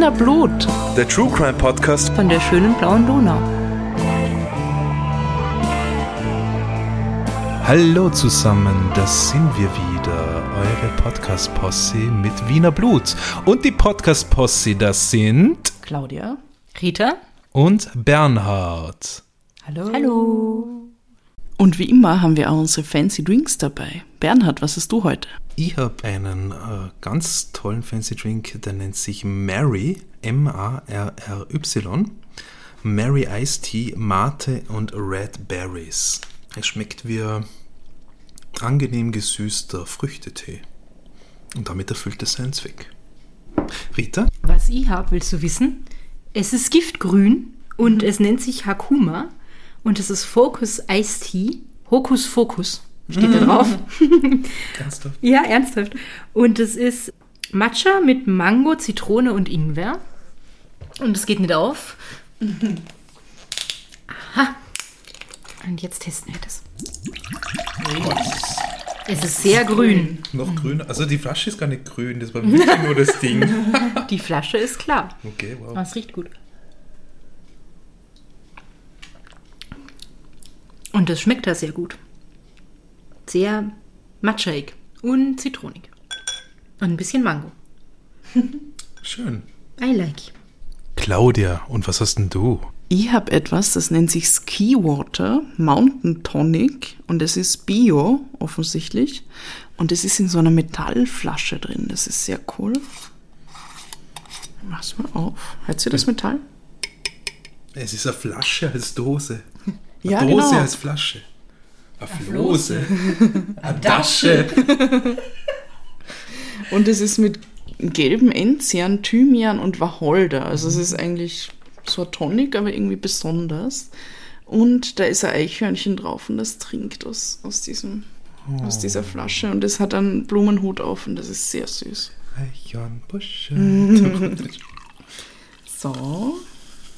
Wiener Blut Der True Crime Podcast. von der schönen blauen Donau. Hallo zusammen, das sind wir wieder, eure Podcast-Posse mit Wiener Blut. Und die Podcast-Posse, das sind Claudia. Rita. und Bernhard. Hallo. Hallo. Und wie immer haben wir auch unsere fancy Drinks dabei. Bernhard, was hast du heute? Ich habe einen äh, ganz tollen Fancy Drink, der nennt sich Mary, M-A-R-R-Y. Mary Iced Tea, Mate und Red Berries. Es schmeckt wie angenehm gesüßter Früchtetee. Und damit erfüllt es seinen Zweck. Rita? Was ich habe, willst du wissen? Es ist giftgrün und es nennt sich Hakuma und es ist Focus Ice Tea. Hokus Focus steht da drauf. Ernsthaft? ja, ernsthaft. Und es ist Matcha mit Mango, Zitrone und Ingwer. Und es geht nicht auf. Aha. Und jetzt testen wir das. Es ist sehr grün. Noch grün? Also die Flasche ist gar nicht grün, das war wirklich nur das Ding. Die Flasche ist klar. Okay, wow. Aber es riecht gut. Und es schmeckt da sehr gut. Sehr matscheig und zitronig. Und ein bisschen Mango. Schön. I like. Claudia, und was hast denn du? Ich habe etwas, das nennt sich Ski Water Mountain Tonic und es ist Bio offensichtlich und es ist in so einer Metallflasche drin. Das ist sehr cool. Mach's mal auf. Hört ihr das Metall? Es ist eine Flasche als Dose. Eine Ja, Dose genau. als Flasche. Eine Flose. Eine Tasche. Und es ist mit gelbem Enzian, Thymian und Wacholder. Also es ist eigentlich so ein Tonic, aber irgendwie besonders. Und da ist ein Eichhörnchen drauf und das trinkt aus, aus, diesem, aus dieser Flasche. Und es hat einen Blumenhut auf und das ist sehr süß. Eichhornbusche. So.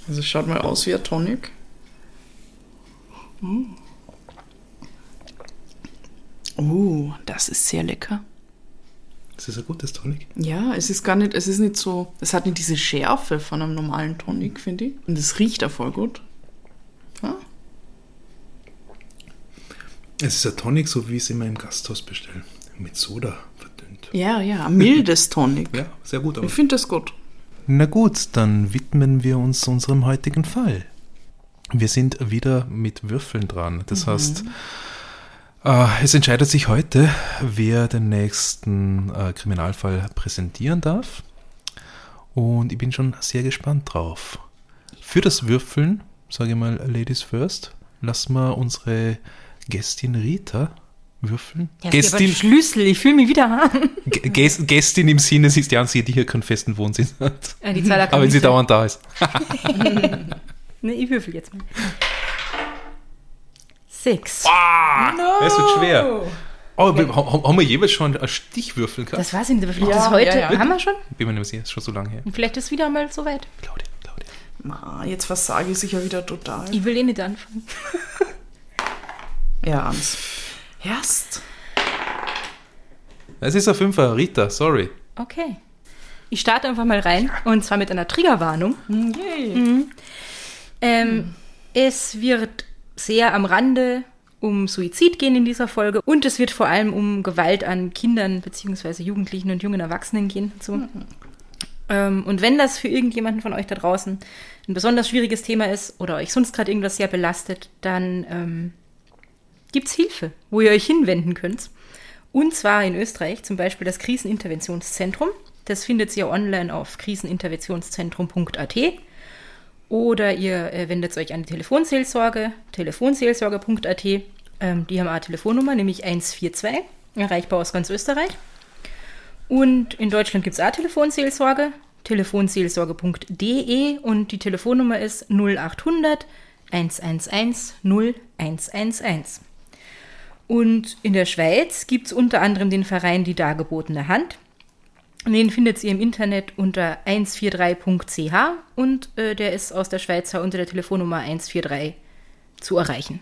Also es schaut mal aus wie ein Tonic. Oh, das ist sehr lecker. Das ist ein gutes Tonic. Ja, es ist gar nicht, es ist nicht so, es hat nicht diese Schärfe von einem normalen Tonic, finde ich. Und es riecht auch voll gut. Ja, Es ist ein Tonic, so wie ich es immer im Gasthaus bestelle. Mit Soda verdünnt. ja, ja ein mildes Tonic. Ja, sehr gut Ich aus. finde das gut. Na gut, dann widmen wir uns unserem heutigen Fall. Wir sind wieder mit Würfeln dran. Das heißt, äh, es entscheidet sich heute, wer den nächsten äh, Kriminalfall präsentieren darf. Und ich bin schon sehr gespannt drauf. Für das Würfeln, sage ich mal, Ladies first, lassen wir unsere Gästin Rita würfeln. Ja, Gästin. Aber Schlüssel, ich fühle mich wieder an. G- Gäst- Gästin im Sinne, sie ist die Einzige, die hier keinen festen Wohnsitz hat. Ja, die Zahl Aber wenn ich sie dauernd da ist. Ne, ich würfel jetzt mal. Sechs. Es wird schwer. Oh, wir, ha- haben wir jeweils schon einen Stichwürfel gehabt? Das weiß ich nicht, aber vielleicht Ja, ist heute. ja, ja. Haben wir schon? Bin mir nicht sicher, ist schon so lange her. Und vielleicht ist wieder mal so weit. Claudia, Claudia. Ma, jetzt versage ich sicher wieder total. Ich will eh nicht anfangen. Ja, Ans. Erst. Es ist ein Fünfer, Rita, sorry. Okay. Ich starte einfach mal rein und zwar mit einer Triggerwarnung. Yay. Ähm, Es wird sehr am Rande um Suizid gehen in dieser Folge und es wird vor allem um Gewalt an Kindern bzw. Jugendlichen und jungen Erwachsenen gehen. So. Ähm, und wenn das für irgendjemanden von euch da draußen ein besonders schwieriges Thema ist oder euch sonst gerade irgendwas sehr belastet, dann ähm, gibt es Hilfe, wo ihr euch hinwenden könnt. Und zwar in Österreich zum Beispiel das Kriseninterventionszentrum. Das findet ihr online auf kriseninterventionszentrum.at. Oder ihr äh, wendet euch an die Telefonseelsorge, telefonseelsorge.at. Ähm, die haben eine Telefonnummer, nämlich 142, erreichbar aus ganz Österreich. Und in Deutschland gibt es auch Telefonseelsorge, telefonseelsorge.de und die Telefonnummer ist 0800 111 0111. Und in der Schweiz gibt es unter anderem den Verein Die Dargebotene Hand. Den findet ihr im Internet unter 143.ch und äh, der ist aus der Schweiz unter der Telefonnummer 143 zu erreichen.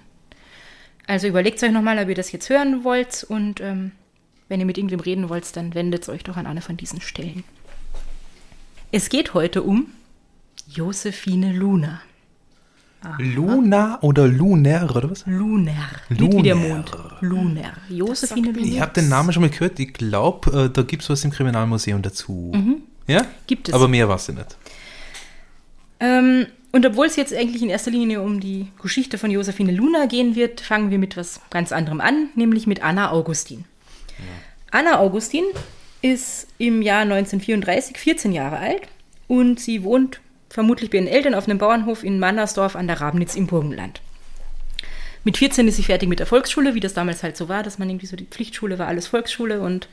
Also überlegt euch nochmal, ob ihr das jetzt hören wollt und ähm, wenn ihr mit irgendwem reden wollt, dann wendet euch doch an eine von diesen Stellen. Es geht heute um Josephine Luna. Luna oder Lunar oder was? Lunar. Nicht wie der. Mond. Lunar. Josephine Lunar. Ich habe den Namen schon mal gehört. Ich glaube, äh, da gibt es was im Kriminalmuseum dazu. Ja? Gibt es. Aber mehr weiß ich nicht. Ähm, und obwohl es jetzt eigentlich in erster Linie um die Geschichte von Josephine Luna gehen wird, fangen wir mit was ganz anderem an, nämlich mit Anna Augustin. Anna Augustin ist im Jahr 1934 14 Jahre alt und sie wohnt vermutlich bei ihren Eltern auf einem Bauernhof in Mannersdorf an der Rabnitz im Burgenland. Mit 14 ist sie fertig mit der Volksschule, wie das damals halt so war, dass man irgendwie so die Pflichtschule war, alles Volksschule und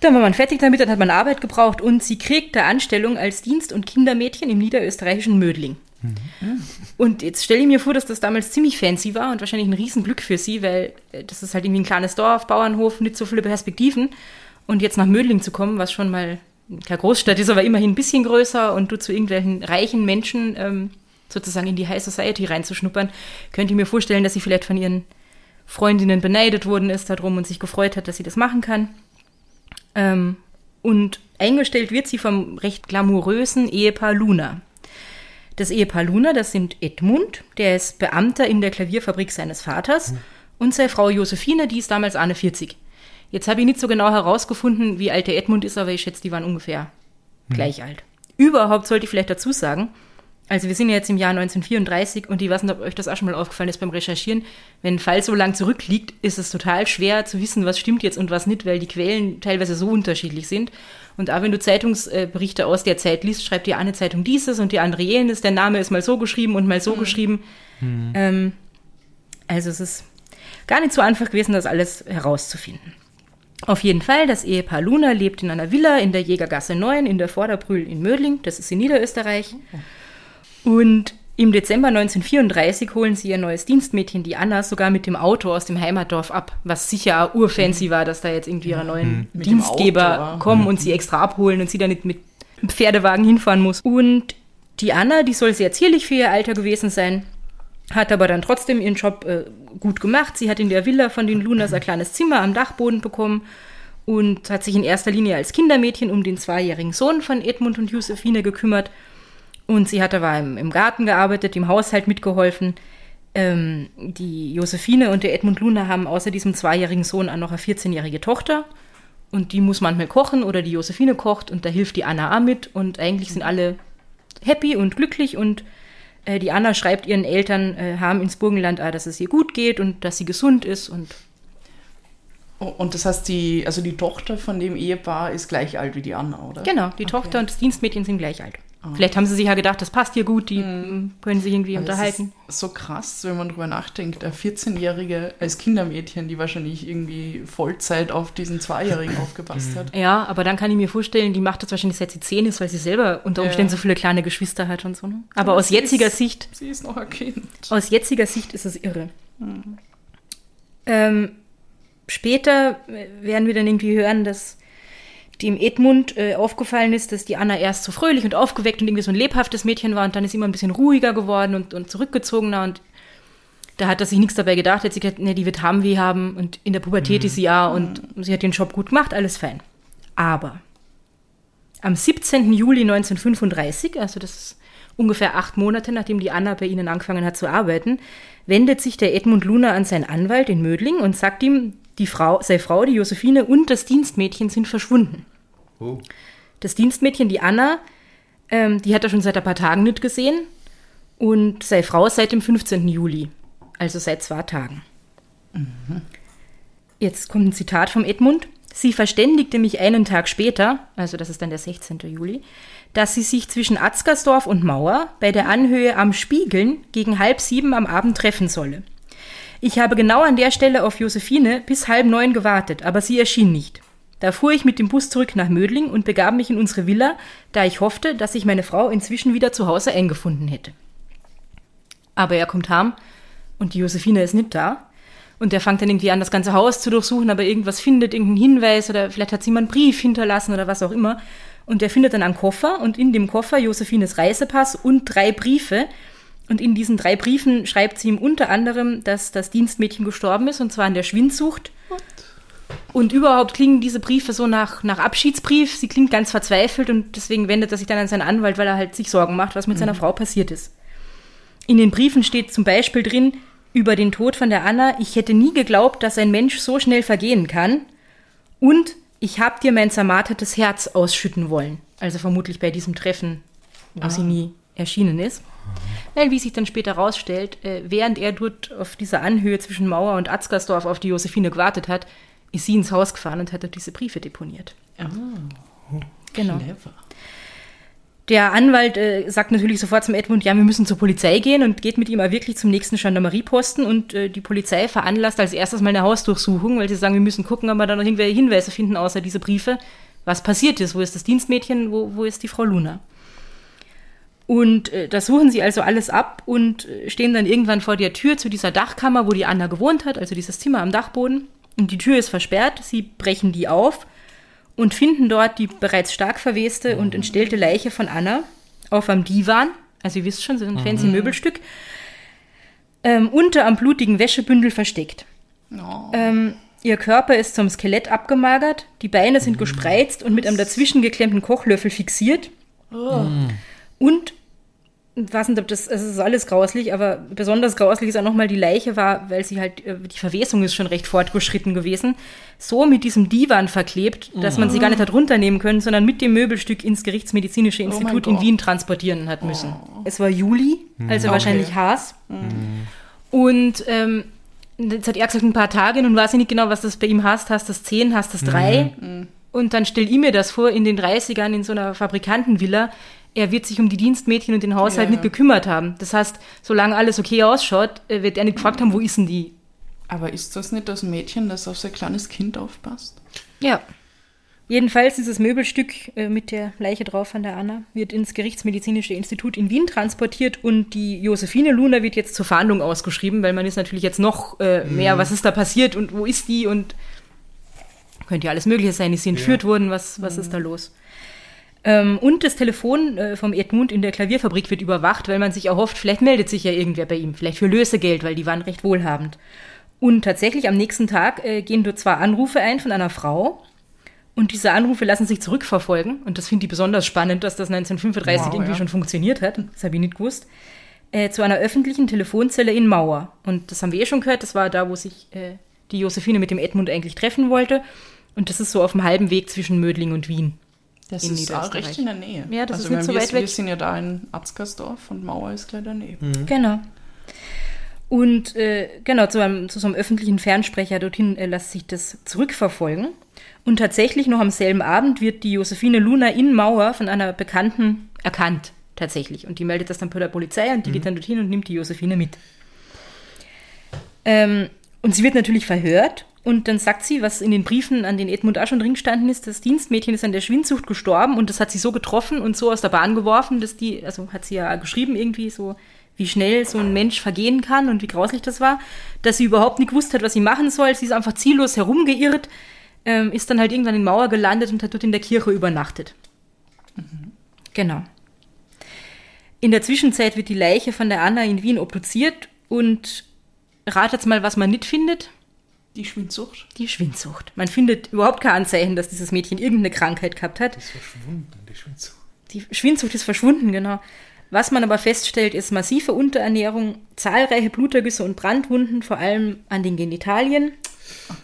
dann war man fertig damit, dann hat man Arbeit gebraucht und sie kriegte Anstellung als Dienst- und Kindermädchen im niederösterreichischen Mödling. Und jetzt stelle ich mir vor, dass das damals ziemlich fancy war und wahrscheinlich ein Riesenglück für sie, weil äh, das ist halt irgendwie ein kleines Dorf, Bauernhof, nicht so viele Perspektiven. Und jetzt nach Mödling zu kommen, was schon mal keine Großstadt ist, aber immerhin ein bisschen größer und du zu irgendwelchen reichen Menschen ähm, sozusagen in die High Society reinzuschnuppern, könnte ich mir vorstellen, dass sie vielleicht von ihren Freundinnen beneidet worden ist darum und sich gefreut hat, dass sie das machen kann. Ähm, und eingestellt wird sie vom recht glamourösen Ehepaar Luna. Das Ehepaar Luna, das sind Edmund, der ist Beamter in der Klavierfabrik seines Vaters, und seine Frau Josephine, die ist damals 41. Jetzt habe ich nicht so genau herausgefunden, wie alt der Edmund ist, aber ich schätze, die waren ungefähr gleich alt. Überhaupt sollte ich vielleicht dazu sagen, also wir sind ja jetzt im Jahr 1934 und ich weiß nicht, ob euch das auch schon mal aufgefallen ist beim Recherchieren. Wenn ein Fall so lang zurückliegt, ist es total schwer zu wissen, was stimmt jetzt und was nicht, weil die Quellen teilweise so unterschiedlich sind. Und auch wenn du Zeitungsberichte aus der Zeit liest, schreibt die eine Zeitung dieses und die andere jenes. Der Name ist mal so geschrieben und mal so geschrieben. Ähm, also es ist gar nicht so einfach gewesen, das alles herauszufinden. Auf jeden Fall, das Ehepaar Luna lebt in einer Villa in der Jägergasse 9 in der Vorderbrühl in Mödling, das ist in Niederösterreich. Und im Dezember 1934 holen sie ihr neues Dienstmädchen, die Anna, sogar mit dem Auto aus dem Heimatdorf ab, was sicher urfancy war, dass da jetzt irgendwie ihre neuen Mit dem Dienstgeber kommen und sie extra abholen und sie da nicht mit Pferdewagen hinfahren muss. Und die Anna, die soll sehr zierlich für ihr Alter gewesen sein, hat aber dann trotzdem ihren Job äh, gut gemacht. Sie hat in der Villa von den Lunas ein kleines Zimmer am Dachboden bekommen und hat sich in erster Linie als Kindermädchen um den zweijährigen Sohn von Edmund und Josephine gekümmert. Und sie hat aber im, im Garten gearbeitet, im Haushalt mitgeholfen. Ähm, die Josephine und der Edmund Luna haben außer diesem zweijährigen Sohn auch noch eine 14-jährige Tochter. Und die muss manchmal kochen oder die Josephine kocht und da hilft die Anna auch mit. Und eigentlich sind alle happy und glücklich und äh, die Anna schreibt ihren Eltern, äh, haben ins Burgenland, auch, dass es ihr gut geht und dass sie gesund ist und Oh, Und das heißt, die, also die Tochter von dem Ehepaar ist gleich alt wie die Anna, oder? genau, die Tochter und das Dienstmädchen sind gleich alt. Vielleicht haben sie sich ja gedacht, das passt hier gut, die mm, können sich irgendwie Aber das unterhalten. ist so krass, wenn man drüber nachdenkt. Eine 14-Jährige als Kindermädchen, die wahrscheinlich irgendwie Vollzeit auf diesen Zweijährigen aufgepasst hat. Ja, aber dann kann ich mir vorstellen, die macht das wahrscheinlich seit sie zehn ist, weil sie selber unter Umständen Ja. so viele kleine Geschwister hat und so. Ne? Aber Aber aus jetziger ist- Sicht Sie ist noch ein Kind. Aus jetziger Sicht ist es irre. Ähm, später werden wir dann irgendwie hören, dass dem Edmund äh, aufgefallen ist, dass die Anna erst so fröhlich und aufgeweckt und irgendwie so ein lebhaftes Mädchen war und dann ist sie immer ein bisschen ruhiger geworden und, und zurückgezogener und da hat er sich nichts dabei gedacht, hat sie gesagt, ne, die wird Heimweh haben und in der Pubertät ist sie ja und sie hat den Job gut gemacht, alles fein. Aber am 17. Juli 1935, also das ist ungefähr acht Monate, nachdem die Anna bei ihnen angefangen hat zu arbeiten, wendet sich der Edmund Luna an seinen Anwalt in Mödling und sagt ihm, die Frau, seine Frau, die Josephine und das Dienstmädchen sind verschwunden. Oh. Das Dienstmädchen, die Anna, ähm, die hat er schon seit ein paar Tagen nicht gesehen und seine Frau seit dem 15. Juli, also seit zwei Tagen. Jetzt kommt ein Zitat vom Edmund. Sie verständigte mich einen Tag später, also das ist dann der 16. Juli, dass sie sich zwischen Atzgersdorf und Mauer bei der Anhöhe am Spiegeln gegen halb sieben am Abend treffen solle. Ich habe genau an der Stelle auf Josephine bis halb neun gewartet, aber sie erschien nicht. Da fuhr ich mit dem Bus zurück nach Mödling und begab mich in unsere Villa, da ich hoffte, dass sich meine Frau inzwischen wieder zu Hause eingefunden hätte. Aber er kommt heim und die Josephine ist nicht da. Und er fängt dann irgendwie an, das ganze Haus zu durchsuchen, aber irgendwas findet, irgendeinen Hinweis oder vielleicht hat sie mal einen Brief hinterlassen oder was auch immer. Und er findet dann einen Koffer und in dem Koffer Josephines Reisepass und drei Briefe. Und in diesen drei Briefen schreibt sie ihm unter anderem, dass das Dienstmädchen gestorben ist und zwar an der Schwindsucht. Und überhaupt klingen diese Briefe so nach, nach Abschiedsbrief. Sie klingt ganz verzweifelt und deswegen wendet er sich dann an seinen Anwalt, weil er halt sich Sorgen macht, was mit seiner Frau passiert ist. In den Briefen steht zum Beispiel drin, über den Tod von der Anna, ich hätte nie geglaubt, dass ein Mensch so schnell vergehen kann. Und ich hab dir mein zermartertes Herz ausschütten wollen. Also vermutlich bei diesem Treffen, wo sie nie erschienen ist. Weil, wie sich dann später rausstellt, äh, während er dort auf dieser Anhöhe zwischen Mauer und Atzgersdorf auf die Josephine gewartet hat, ist sie ins Haus gefahren und hat dort diese Briefe deponiert. Genau. Clever. Der Anwalt äh, sagt natürlich sofort zum Edmund, ja, wir müssen zur Polizei gehen und geht mit ihm auch wirklich zum nächsten Gendarmerieposten und äh, die Polizei veranlasst als erstes mal eine Hausdurchsuchung, weil sie sagen, wir müssen gucken, ob wir da noch irgendwelche Hinweise finden, außer diese Briefe. Was passiert ist, wo ist das Dienstmädchen, wo, wo ist die Frau Luna? Und äh, da suchen sie also alles ab und äh, stehen dann irgendwann vor der Tür zu dieser Dachkammer, wo die Anna gewohnt hat, also dieses Zimmer am Dachboden. Und die Tür ist versperrt, sie brechen die auf und finden dort die bereits stark verweste und entstellte Leiche von Anna auf einem Divan. Also ihr wisst schon, so ein fancy Möbelstück. Ähm, unter am blutigen Wäschebündel versteckt. Oh. Ähm, ihr Körper ist zum Skelett abgemagert, die Beine sind gespreizt und mit einem dazwischen geklemmten Kochlöffel fixiert. Und, ich weiß nicht, ob das, also es ist alles grauslich, aber besonders grauslich ist auch nochmal die Leiche war, weil sie halt, äh, die Verwesung ist schon recht fortgeschritten gewesen, so mit diesem Divan verklebt, dass man sie gar nicht hat runternehmen können, sondern mit dem Möbelstück ins Gerichtsmedizinische Institut in Gott. Wien transportieren hat müssen. Es war Juli, also Okay. wahrscheinlich Haas. Und ähm, jetzt hat er gesagt, ein paar Tage, nun weiß ich nicht genau, was das bei ihm heißt. Hast das 10, hast das 3? Und dann stell ich mir das vor, in den 30ern in so einer Fabrikantenvilla, er wird sich um die Dienstmädchen und den Haushalt Ja, nicht ja. gekümmert haben. Das heißt, solange alles okay ausschaut, äh, wird er nicht gefragt haben, wo ist denn die? Aber ist das nicht das Mädchen, das auf sein kleines Kind aufpasst? Ja. Jedenfalls dieses Möbelstück äh, mit der Leiche drauf von der Anna wird ins Gerichtsmedizinische Institut in Wien transportiert und die Josephine Luna wird jetzt zur Fahndung ausgeschrieben, weil man ist natürlich jetzt noch äh, mehr, was ist da passiert und wo ist die und könnte ja alles Mögliche sein, ist sie entführt worden, was, was ist da los? Ähm, und das Telefon äh, vom Edmund in der Klavierfabrik wird überwacht, weil man sich erhofft, vielleicht meldet sich ja irgendwer bei ihm, vielleicht für Lösegeld, weil die waren recht wohlhabend. Und tatsächlich am nächsten Tag äh, gehen dort zwei Anrufe ein von einer Frau. Und diese Anrufe lassen sich zurückverfolgen. Und das finde ich besonders spannend, dass das 1935 Wow, irgendwie ja. schon funktioniert hat. Das habe ich nicht gewusst. Äh, zu einer öffentlichen Telefonzelle in Mauer. Und das haben wir eh schon gehört. Das war da, wo sich äh, die Josephine mit dem Edmund eigentlich treffen wollte. Und das ist so auf dem halben Weg zwischen Mödling und Wien. Das In ist auch recht in der Nähe. Ja, das also ist nicht wenn so wir, weit weg. Wir sind ja da in Atzgersdorf und Mauer ist gleich daneben. Genau. Und äh, genau, zu, einem, zu so einem öffentlichen Fernsprecher dorthin äh, lässt sich das zurückverfolgen. Und tatsächlich noch am selben Abend wird die Josephine Luna in Mauer von einer Bekannten erkannt. Tatsächlich. Und die meldet das dann bei der Polizei und die geht dann dorthin und nimmt die Josephine mit. Ähm, und sie wird natürlich verhört. Und dann sagt sie, was in den Briefen an den Edmund auch schon drin gestanden ist, das Dienstmädchen ist an der Schwindsucht gestorben und das hat sie so getroffen und so aus der Bahn geworfen, dass die, also hat sie ja geschrieben irgendwie so, wie schnell so ein Mensch vergehen kann und wie grauslich das war, dass sie überhaupt nicht gewusst hat, was sie machen soll. Sie ist einfach ziellos herumgeirrt, ähm, ist dann halt irgendwann in Mauer gelandet und hat dort in der Kirche übernachtet. Genau. In der Zwischenzeit wird die Leiche von der Anna in Wien obduziert und ratet mal, was man nicht findet. Die Schwindsucht. Die Schwindsucht. Man findet überhaupt kein Anzeichen, dass dieses Mädchen irgendeine Krankheit gehabt hat. Ist verschwunden, die Schwindsucht. Die Schwindsucht ist verschwunden, genau. Was man aber feststellt, ist massive Unterernährung, zahlreiche Blutergüsse und Brandwunden, vor allem an den Genitalien.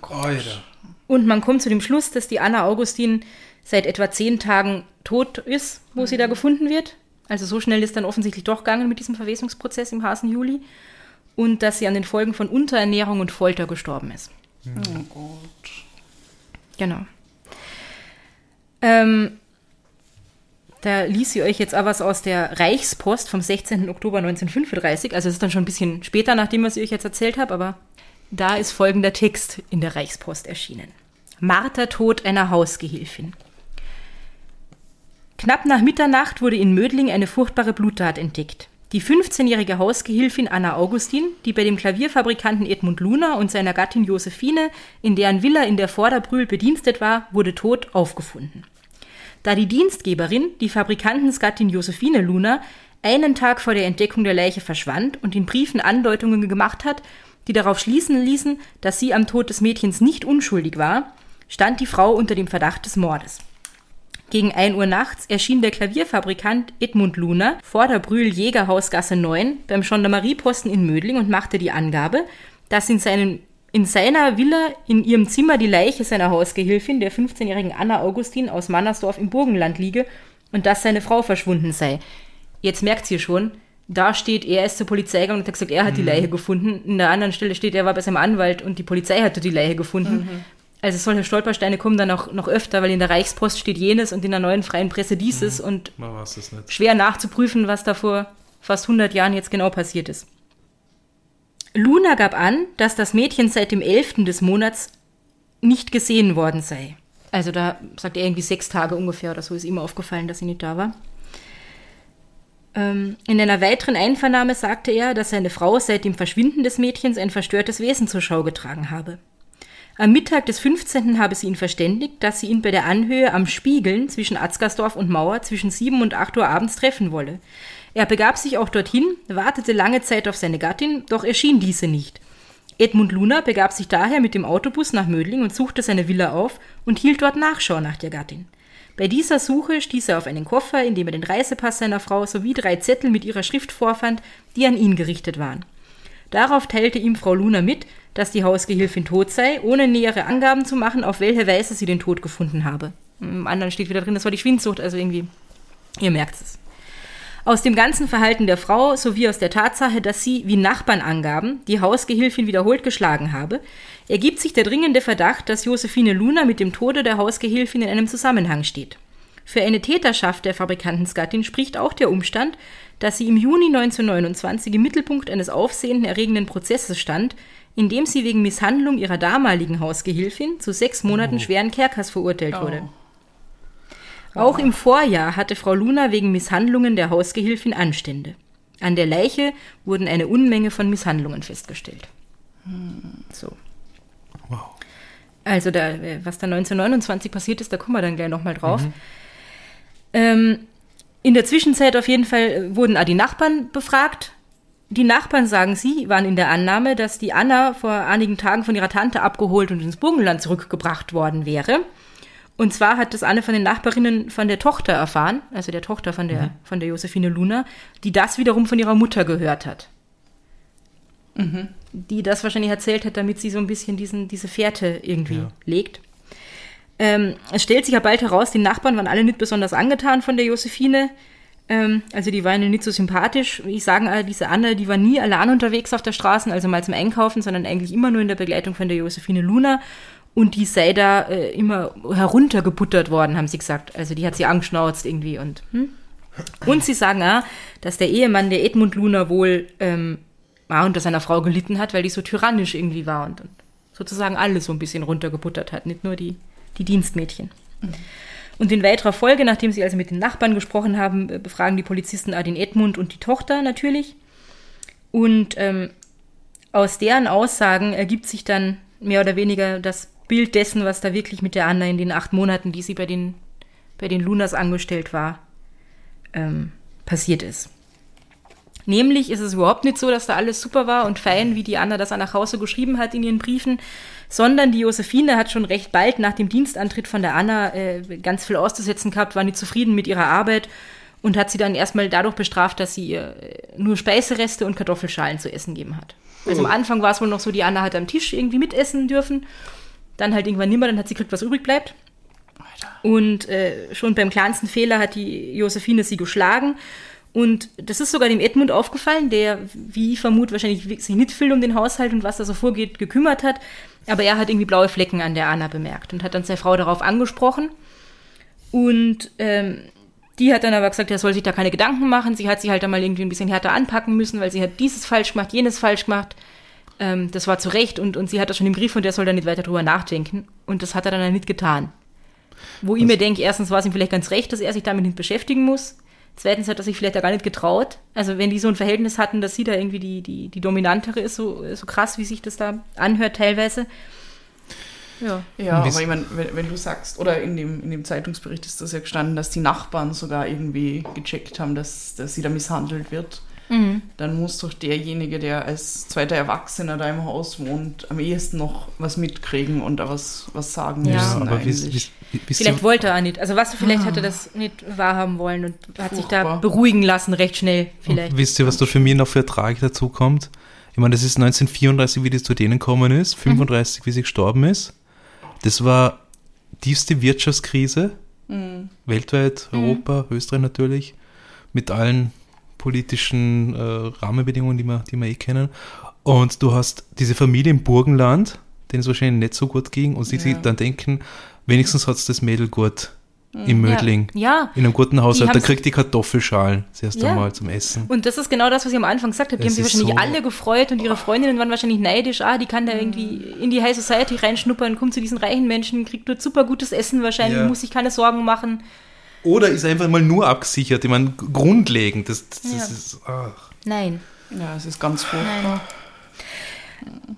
Alter. Und man kommt zu dem Schluss, dass die Anna Augustin seit etwa zehn Tagen tot ist, wo sie da gefunden wird. Also so schnell ist dann offensichtlich doch gegangen mit diesem Verwesungsprozess im Hasen Juli. Und dass sie an den Folgen von Unterernährung und Folter gestorben ist. Oh Gott. Genau. Ähm, da ließ sie euch jetzt auch was aus der Reichspost vom 16. Oktober 1935. Also es ist dann schon ein bisschen später, nachdem was ich euch jetzt erzählt habe, aber da ist folgender Text in der Reichspost erschienen. Martertod einer Hausgehilfin. Knapp nach Mitternacht wurde in Mödling eine furchtbare Bluttat entdeckt. Die 15-jährige Hausgehilfin Anna Augustin, die bei dem Klavierfabrikanten Edmund Luna und seiner Gattin Josephine in deren Villa in der Vorderbrühl bedienstet war, wurde tot aufgefunden. Da die Dienstgeberin, die Fabrikantensgattin Josephine Luna, einen Tag vor der Entdeckung der Leiche verschwand und in Briefen Andeutungen gemacht hat, die darauf schließen ließen, dass sie am Tod des Mädchens nicht unschuldig war, stand die Frau unter dem Verdacht des Mordes. Gegen 1 Uhr nachts erschien der Klavierfabrikant Edmund Luner vor der Brühl-Jägerhausgasse 9 beim Gendarmerieposten in Mödling und machte die Angabe, dass in, seinen, in seiner Villa in ihrem Zimmer die Leiche seiner Hausgehilfin, der 15-jährigen Anna Augustin aus Mannersdorf im Burgenland liege und dass seine Frau verschwunden sei. Jetzt merkt ihr schon, da steht, er ist zur Polizei gegangen und hat gesagt, er hat die Mhm. Leiche gefunden. In der anderen Stelle steht, er war bei seinem Anwalt und die Polizei hatte die Leiche gefunden. Mhm. Also solche Stolpersteine kommen dann auch noch öfter, weil in der Reichspost steht jenes und in der neuen freien Presse dieses Mhm. und schwer nachzuprüfen, was da vor fast 100 Jahren jetzt genau passiert ist. Luna gab an, dass das Mädchen seit dem 11. des Monats nicht gesehen worden sei. Also da sagt er irgendwie sechs Tage ungefähr oder so ist ihm aufgefallen, dass sie nicht da war. Ähm, in einer weiteren Einvernahme sagte er, dass seine Frau seit dem Verschwinden des Mädchens ein verstörtes Wesen zur Schau getragen habe. Am Mittag des 15. habe sie ihn verständigt, dass sie ihn bei der Anhöhe am Spiegeln zwischen Atzgersdorf und Mauer zwischen 7 und 8 Uhr abends treffen wolle. Er begab sich auch dorthin, wartete lange Zeit auf seine Gattin, doch erschien diese nicht. Edmund Luna begab sich daher mit dem Autobus nach Mödling und suchte seine Villa auf und hielt dort Nachschau nach der Gattin. Bei dieser Suche stieß er auf einen Koffer, in dem er den Reisepass seiner Frau sowie drei Zettel mit ihrer Schrift vorfand, die an ihn gerichtet waren. Darauf teilte ihm Frau Luna mit, dass die Hausgehilfin tot sei, ohne nähere Angaben zu machen, auf welche Weise sie den Tod gefunden habe. Im anderen steht wieder drin, das war die Schwindsucht, also irgendwie, ihr merkt es. Aus dem ganzen Verhalten der Frau sowie aus der Tatsache, dass sie, wie Nachbarn angaben, die Hausgehilfin wiederholt geschlagen habe, ergibt sich der dringende Verdacht, dass Josephine Luna mit dem Tode der Hausgehilfin in einem Zusammenhang steht. Für eine Täterschaft der Fabrikantensgattin spricht auch der Umstand, dass sie im Juni 1929 im Mittelpunkt eines aufsehenden erregenden Prozesses stand, in dem sie wegen Misshandlung ihrer damaligen Hausgehilfin zu sechs Monaten schweren Kerkers verurteilt wurde. Auch im Vorjahr hatte Frau Luna wegen Misshandlungen der Hausgehilfin Anstände. An der Leiche wurden eine Unmenge von Misshandlungen festgestellt. So. Wow. Also da, äh, was da 1929 passiert ist, da kommen wir dann gleich nochmal drauf. Ähm, in der Zwischenzeit auf jeden Fall äh, wurden auch die Nachbarn befragt. Die Nachbarn, sagen sie, waren in der Annahme, dass die Anna vor einigen Tagen von ihrer Tante abgeholt und ins Burgenland zurückgebracht worden wäre. Und zwar hat das eine von den Nachbarinnen von der Tochter erfahren, also der Tochter von der, von der Josephine Luna, die das wiederum von ihrer Mutter gehört hat. Die das wahrscheinlich erzählt hat, damit sie so ein bisschen diesen, diese Fährte irgendwie Ja. legt. Ähm, es stellt sich ja bald heraus, die Nachbarn waren alle nicht besonders angetan von der Josephine. Ähm, also die waren ihr nicht so sympathisch. Ich alle, diese Anne, die war nie allein unterwegs auf der Straße, also mal zum Einkaufen, sondern eigentlich immer nur in der Begleitung von der Josephine Luna. Und die sei da äh, immer heruntergebuttert worden, haben sie gesagt. Also die hat sie angeschnauzt irgendwie und hm? Und sie sagen auch, dass der Ehemann der Edmund Luna wohl ähm, auch unter seiner Frau gelitten hat, weil die so tyrannisch irgendwie war und, und sozusagen alles so ein bisschen runtergebuttert hat, nicht nur die, die Dienstmädchen. Und in weiterer Folge, nachdem sie also mit den Nachbarn gesprochen haben, äh, befragen die Polizisten auch den Edmund und die Tochter natürlich. Und ähm, aus deren Aussagen ergibt sich dann mehr oder weniger das Bild dessen, was da wirklich mit der Anna in den acht Monaten, die sie bei den, bei den Lunas angestellt war, ähm, passiert ist. Nämlich ist es überhaupt nicht so, dass da alles super war und fein, wie die Anna das nach Hause geschrieben hat in ihren Briefen, sondern die Josephine hat schon recht bald nach dem Dienstantritt von der Anna äh, ganz viel auszusetzen gehabt, war nicht zufrieden mit ihrer Arbeit und hat sie dann erstmal dadurch bestraft, dass sie ihr äh, nur Speisereste und Kartoffelschalen zu essen gegeben hat. Also am Anfang war es wohl noch so, die Anna hat am Tisch irgendwie mitessen dürfen, dann halt irgendwann nimmer, dann hat sie gekriegt, was übrig bleibt. Und äh, schon beim kleinsten Fehler hat die Josephine sie geschlagen. Und das ist sogar dem Edmund aufgefallen, der, wie ich vermute, wahrscheinlich sich nicht viel um den Haushalt und was da so vorgeht, gekümmert hat. Aber er hat irgendwie blaue Flecken an der Anna bemerkt und hat dann seine Frau darauf angesprochen. Und ähm, die hat dann aber gesagt, er soll sich da keine Gedanken machen. Sie hat sich halt dann mal irgendwie ein bisschen härter anpacken müssen, weil sie hat dieses falsch gemacht, jenes falsch gemacht. Ähm, das war zu Recht und, und sie hat das schon im Griff und der soll da nicht weiter drüber nachdenken. Und das hat er dann nicht getan. Wo ich mir denke, erstens war es ihm vielleicht ganz recht, dass er sich damit nicht beschäftigen muss. Zweitens hat er sich vielleicht da gar nicht getraut. Also wenn die so ein Verhältnis hatten, dass sie da irgendwie die, die, die dominantere ist, so, so krass, wie sich das da anhört teilweise. Ja. Ja, aber ich meine, wenn, wenn du sagst, oder in dem, in dem Zeitungsbericht ist das ja gestanden, dass die Nachbarn sogar irgendwie gecheckt haben, dass, dass sie da misshandelt wird. dann muss doch derjenige, der als zweiter Erwachsener da im Haus wohnt, am ehesten noch was mitkriegen und da was, was sagen Ja. müssen. aber wisst, eigentlich. Vielleicht wollte er auch nicht. Also was, vielleicht hat er das nicht wahrhaben wollen und hat sich da Furchtbar. beruhigen lassen, recht schnell vielleicht. wisst ihr, was da für mich noch für Tragik dazu kommt? Ich meine, das ist 1934, wie das zu denen gekommen ist, 35, wie sie gestorben ist. Das war tiefste Wirtschaftskrise, weltweit, Europa, Österreich natürlich, mit allen politischen äh, Rahmenbedingungen, die wir, die wir eh kennen. Und du hast diese Familie im Burgenland, denen es wahrscheinlich nicht so gut ging, und sie sich Ja. dann denken, wenigstens hat es das Mädel gut im Mödling. Ja. In einem guten Haushalt, da kriegt die Kartoffelschalen das erste Ja. Mal zum Essen. Und das ist genau das, was ich am Anfang gesagt habe. Die Es haben sich wahrscheinlich so- alle gefreut und ihre Freundinnen waren wahrscheinlich neidisch. Ah, die kann da irgendwie in die High Society reinschnuppern, kommt zu diesen reichen Menschen, kriegt dort super gutes Essen wahrscheinlich, Ja. muss sich keine Sorgen machen. Oder ist einfach mal nur abgesichert, ich meine, grundlegend. Das, das, Ja. das ist, ach. Nein. Ja, es ist ganz furchtbar.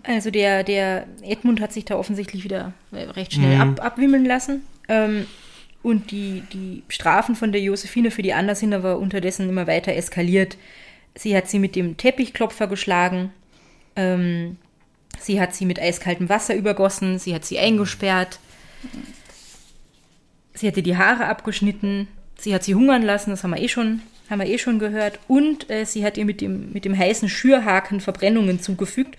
Also der, der Edmund hat sich da offensichtlich wieder äh, recht schnell Mhm. ab, abwimmeln lassen. Ähm, und die, die Strafen von der Josephine für die Anna sind aber unterdessen immer weiter eskaliert. Sie hat sie mit dem Teppichklopfer geschlagen. Ähm, sie hat sie mit eiskaltem Wasser übergossen. Sie hat sie eingesperrt. Sie hat ihr die Haare abgeschnitten. Sie hat sie hungern lassen. Das haben wir eh schon, haben wir eh schon gehört. Und äh, sie hat ihr mit dem, mit dem heißen Schürhaken Verbrennungen zugefügt.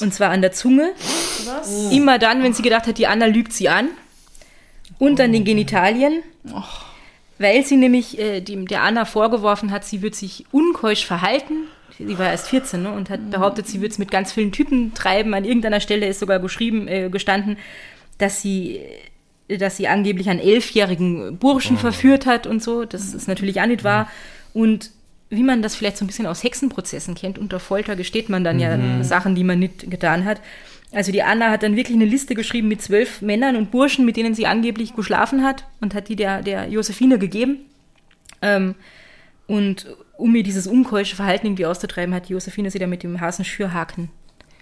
Und zwar an der Zunge. Immer dann, wenn sie gedacht hat, die Anna lügt sie an. Und an den Genitalien. Weil sie nämlich äh, dem, der Anna vorgeworfen hat, sie wird sich unkeusch verhalten. Sie war erst 14 ne, und hat behauptet, sie wird es mit ganz vielen Typen treiben. An irgendeiner Stelle ist sogar geschrieben, äh, gestanden, dass sie, äh, dass sie angeblich einen elfjährigen Burschen verführt hat und so. Das ist natürlich auch nicht wahr. Und wie man das vielleicht so ein bisschen aus Hexenprozessen kennt, unter Folter gesteht man dann ja Sachen, die man nicht getan hat. Also die Anna hat dann wirklich eine Liste geschrieben mit zwölf Männern und Burschen, mit denen sie angeblich geschlafen hat und hat die der, der Josephine gegeben. Ähm, und um ihr dieses unkeusche Verhalten irgendwie auszutreiben, hat die Josephine sie dann mit dem heißen Schürhaken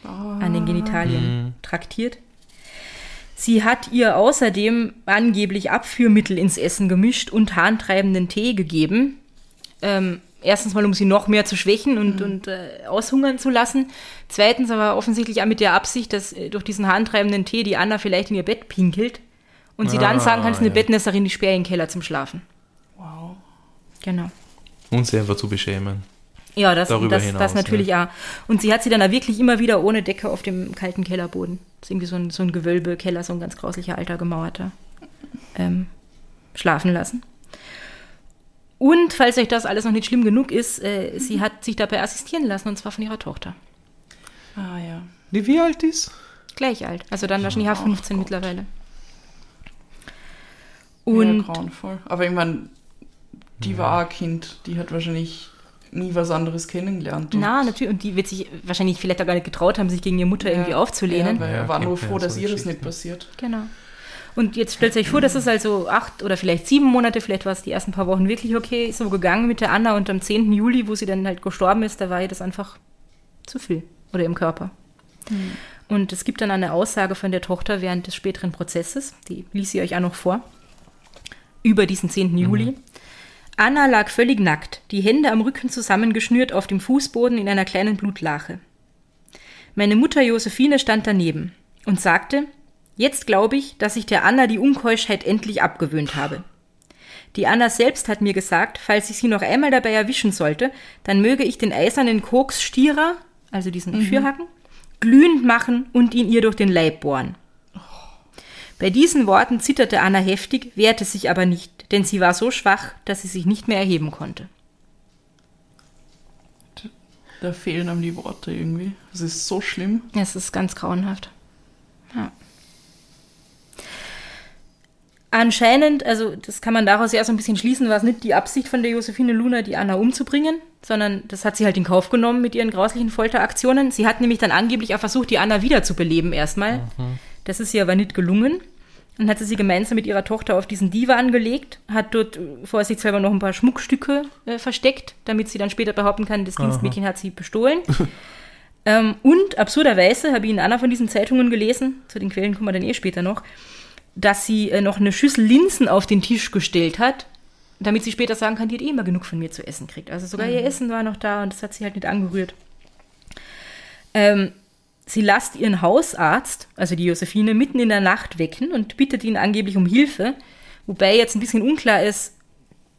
an den Genitalien traktiert. Sie hat ihr außerdem angeblich Abführmittel ins Essen gemischt und harntreibenden Tee gegeben. Ähm, erstens mal, um sie noch mehr zu schwächen und, und äh, aushungern zu lassen. Zweitens aber offensichtlich auch mit der Absicht, dass äh, durch diesen harntreibenden Tee die Anna vielleicht in ihr Bett pinkelt und sie dann Ah, sagen kann, es ist eine ja. Bettnässerin, die sperre in den Keller zum Schlafen. Wow. Genau. Und sie einfach zu beschämen. Ja, das, Darüber das, hinaus, das natürlich ja. Und sie hat sie dann auch wirklich immer wieder ohne Decke auf dem kalten Kellerboden. Das ist irgendwie so ein, so ein Gewölbekeller, so ein ganz grauslicher alter gemauerter, ähm, schlafen lassen. Und falls euch das alles noch nicht schlimm genug ist, äh, sie hat sich dabei assistieren lassen und zwar von ihrer Tochter. Ah ja. Die wie alt ist? Gleich alt. Also dann wahrscheinlich ja 15 Gott. mittlerweile. Und ja, grauenvoll. Aber ich meine, die war ein Kind, die hat wahrscheinlich nie was anderes kennengelernt. Na, natürlich, und die wird sich wahrscheinlich vielleicht auch gar nicht getraut haben, sich gegen ihre Mutter irgendwie aufzulehnen. Ja, weil Ja, er war nur froh, ja dass ihr das nicht passiert. Genau. Und jetzt stellt euch vor, das ist also acht oder vielleicht sieben Monate, vielleicht war es die ersten paar Wochen wirklich okay, so gegangen mit der Anna und am 10. Juli, wo sie dann halt gestorben ist, da war ihr das einfach zu viel oder im Körper. Und es gibt dann eine Aussage von der Tochter während des späteren Prozesses, die ließ sie euch auch noch vor, über diesen 10. Juli. Anna lag völlig nackt, die Hände am Rücken zusammengeschnürt auf dem Fußboden in einer kleinen Blutlache. Meine Mutter Josephine stand daneben und sagte, jetzt glaube ich, dass ich der Anna die Unkeuschheit endlich abgewöhnt habe. Die Anna selbst hat mir gesagt, falls ich sie noch einmal dabei erwischen sollte, dann möge ich den eisernen Koksstierer, also diesen Schürhaken, glühend machen und ihn ihr durch den Leib bohren. Bei diesen Worten zitterte Anna heftig, wehrte sich aber nicht, denn sie war so schwach, dass sie sich nicht mehr erheben konnte. Da fehlen einem die Worte irgendwie. Das ist so schlimm. Es ist ganz grauenhaft. Anscheinend, also das kann man daraus ja so ein bisschen schließen, war es nicht die Absicht von der Josephine Luna, die Anna umzubringen, sondern das hat sie halt in Kauf genommen mit ihren grauslichen Folteraktionen. Sie hat nämlich dann angeblich auch versucht, die Anna wiederzubeleben erstmal. Das ist ihr aber nicht gelungen. Dann hat sie sie gemeinsam mit ihrer Tochter auf diesen Divan gelegt, hat dort vorsichtshalber noch ein paar Schmuckstücke äh, versteckt, damit sie dann später behaupten kann, das Dienstmädchen hat sie bestohlen. ähm, und absurderweise habe ich in einer von diesen Zeitungen gelesen, zu den Quellen kommen wir dann eh später noch, dass sie äh, noch eine Schüssel Linsen auf den Tisch gestellt hat damit sie später sagen kann, die hat eh immer genug von mir zu essen kriegt. Also sogar ihr Essen war noch da und das hat sie halt nicht angerührt. Ähm, sie lasst ihren Hausarzt, also die Josephine, mitten in der Nacht wecken und bittet ihn angeblich um Hilfe. Wobei jetzt ein bisschen unklar ist,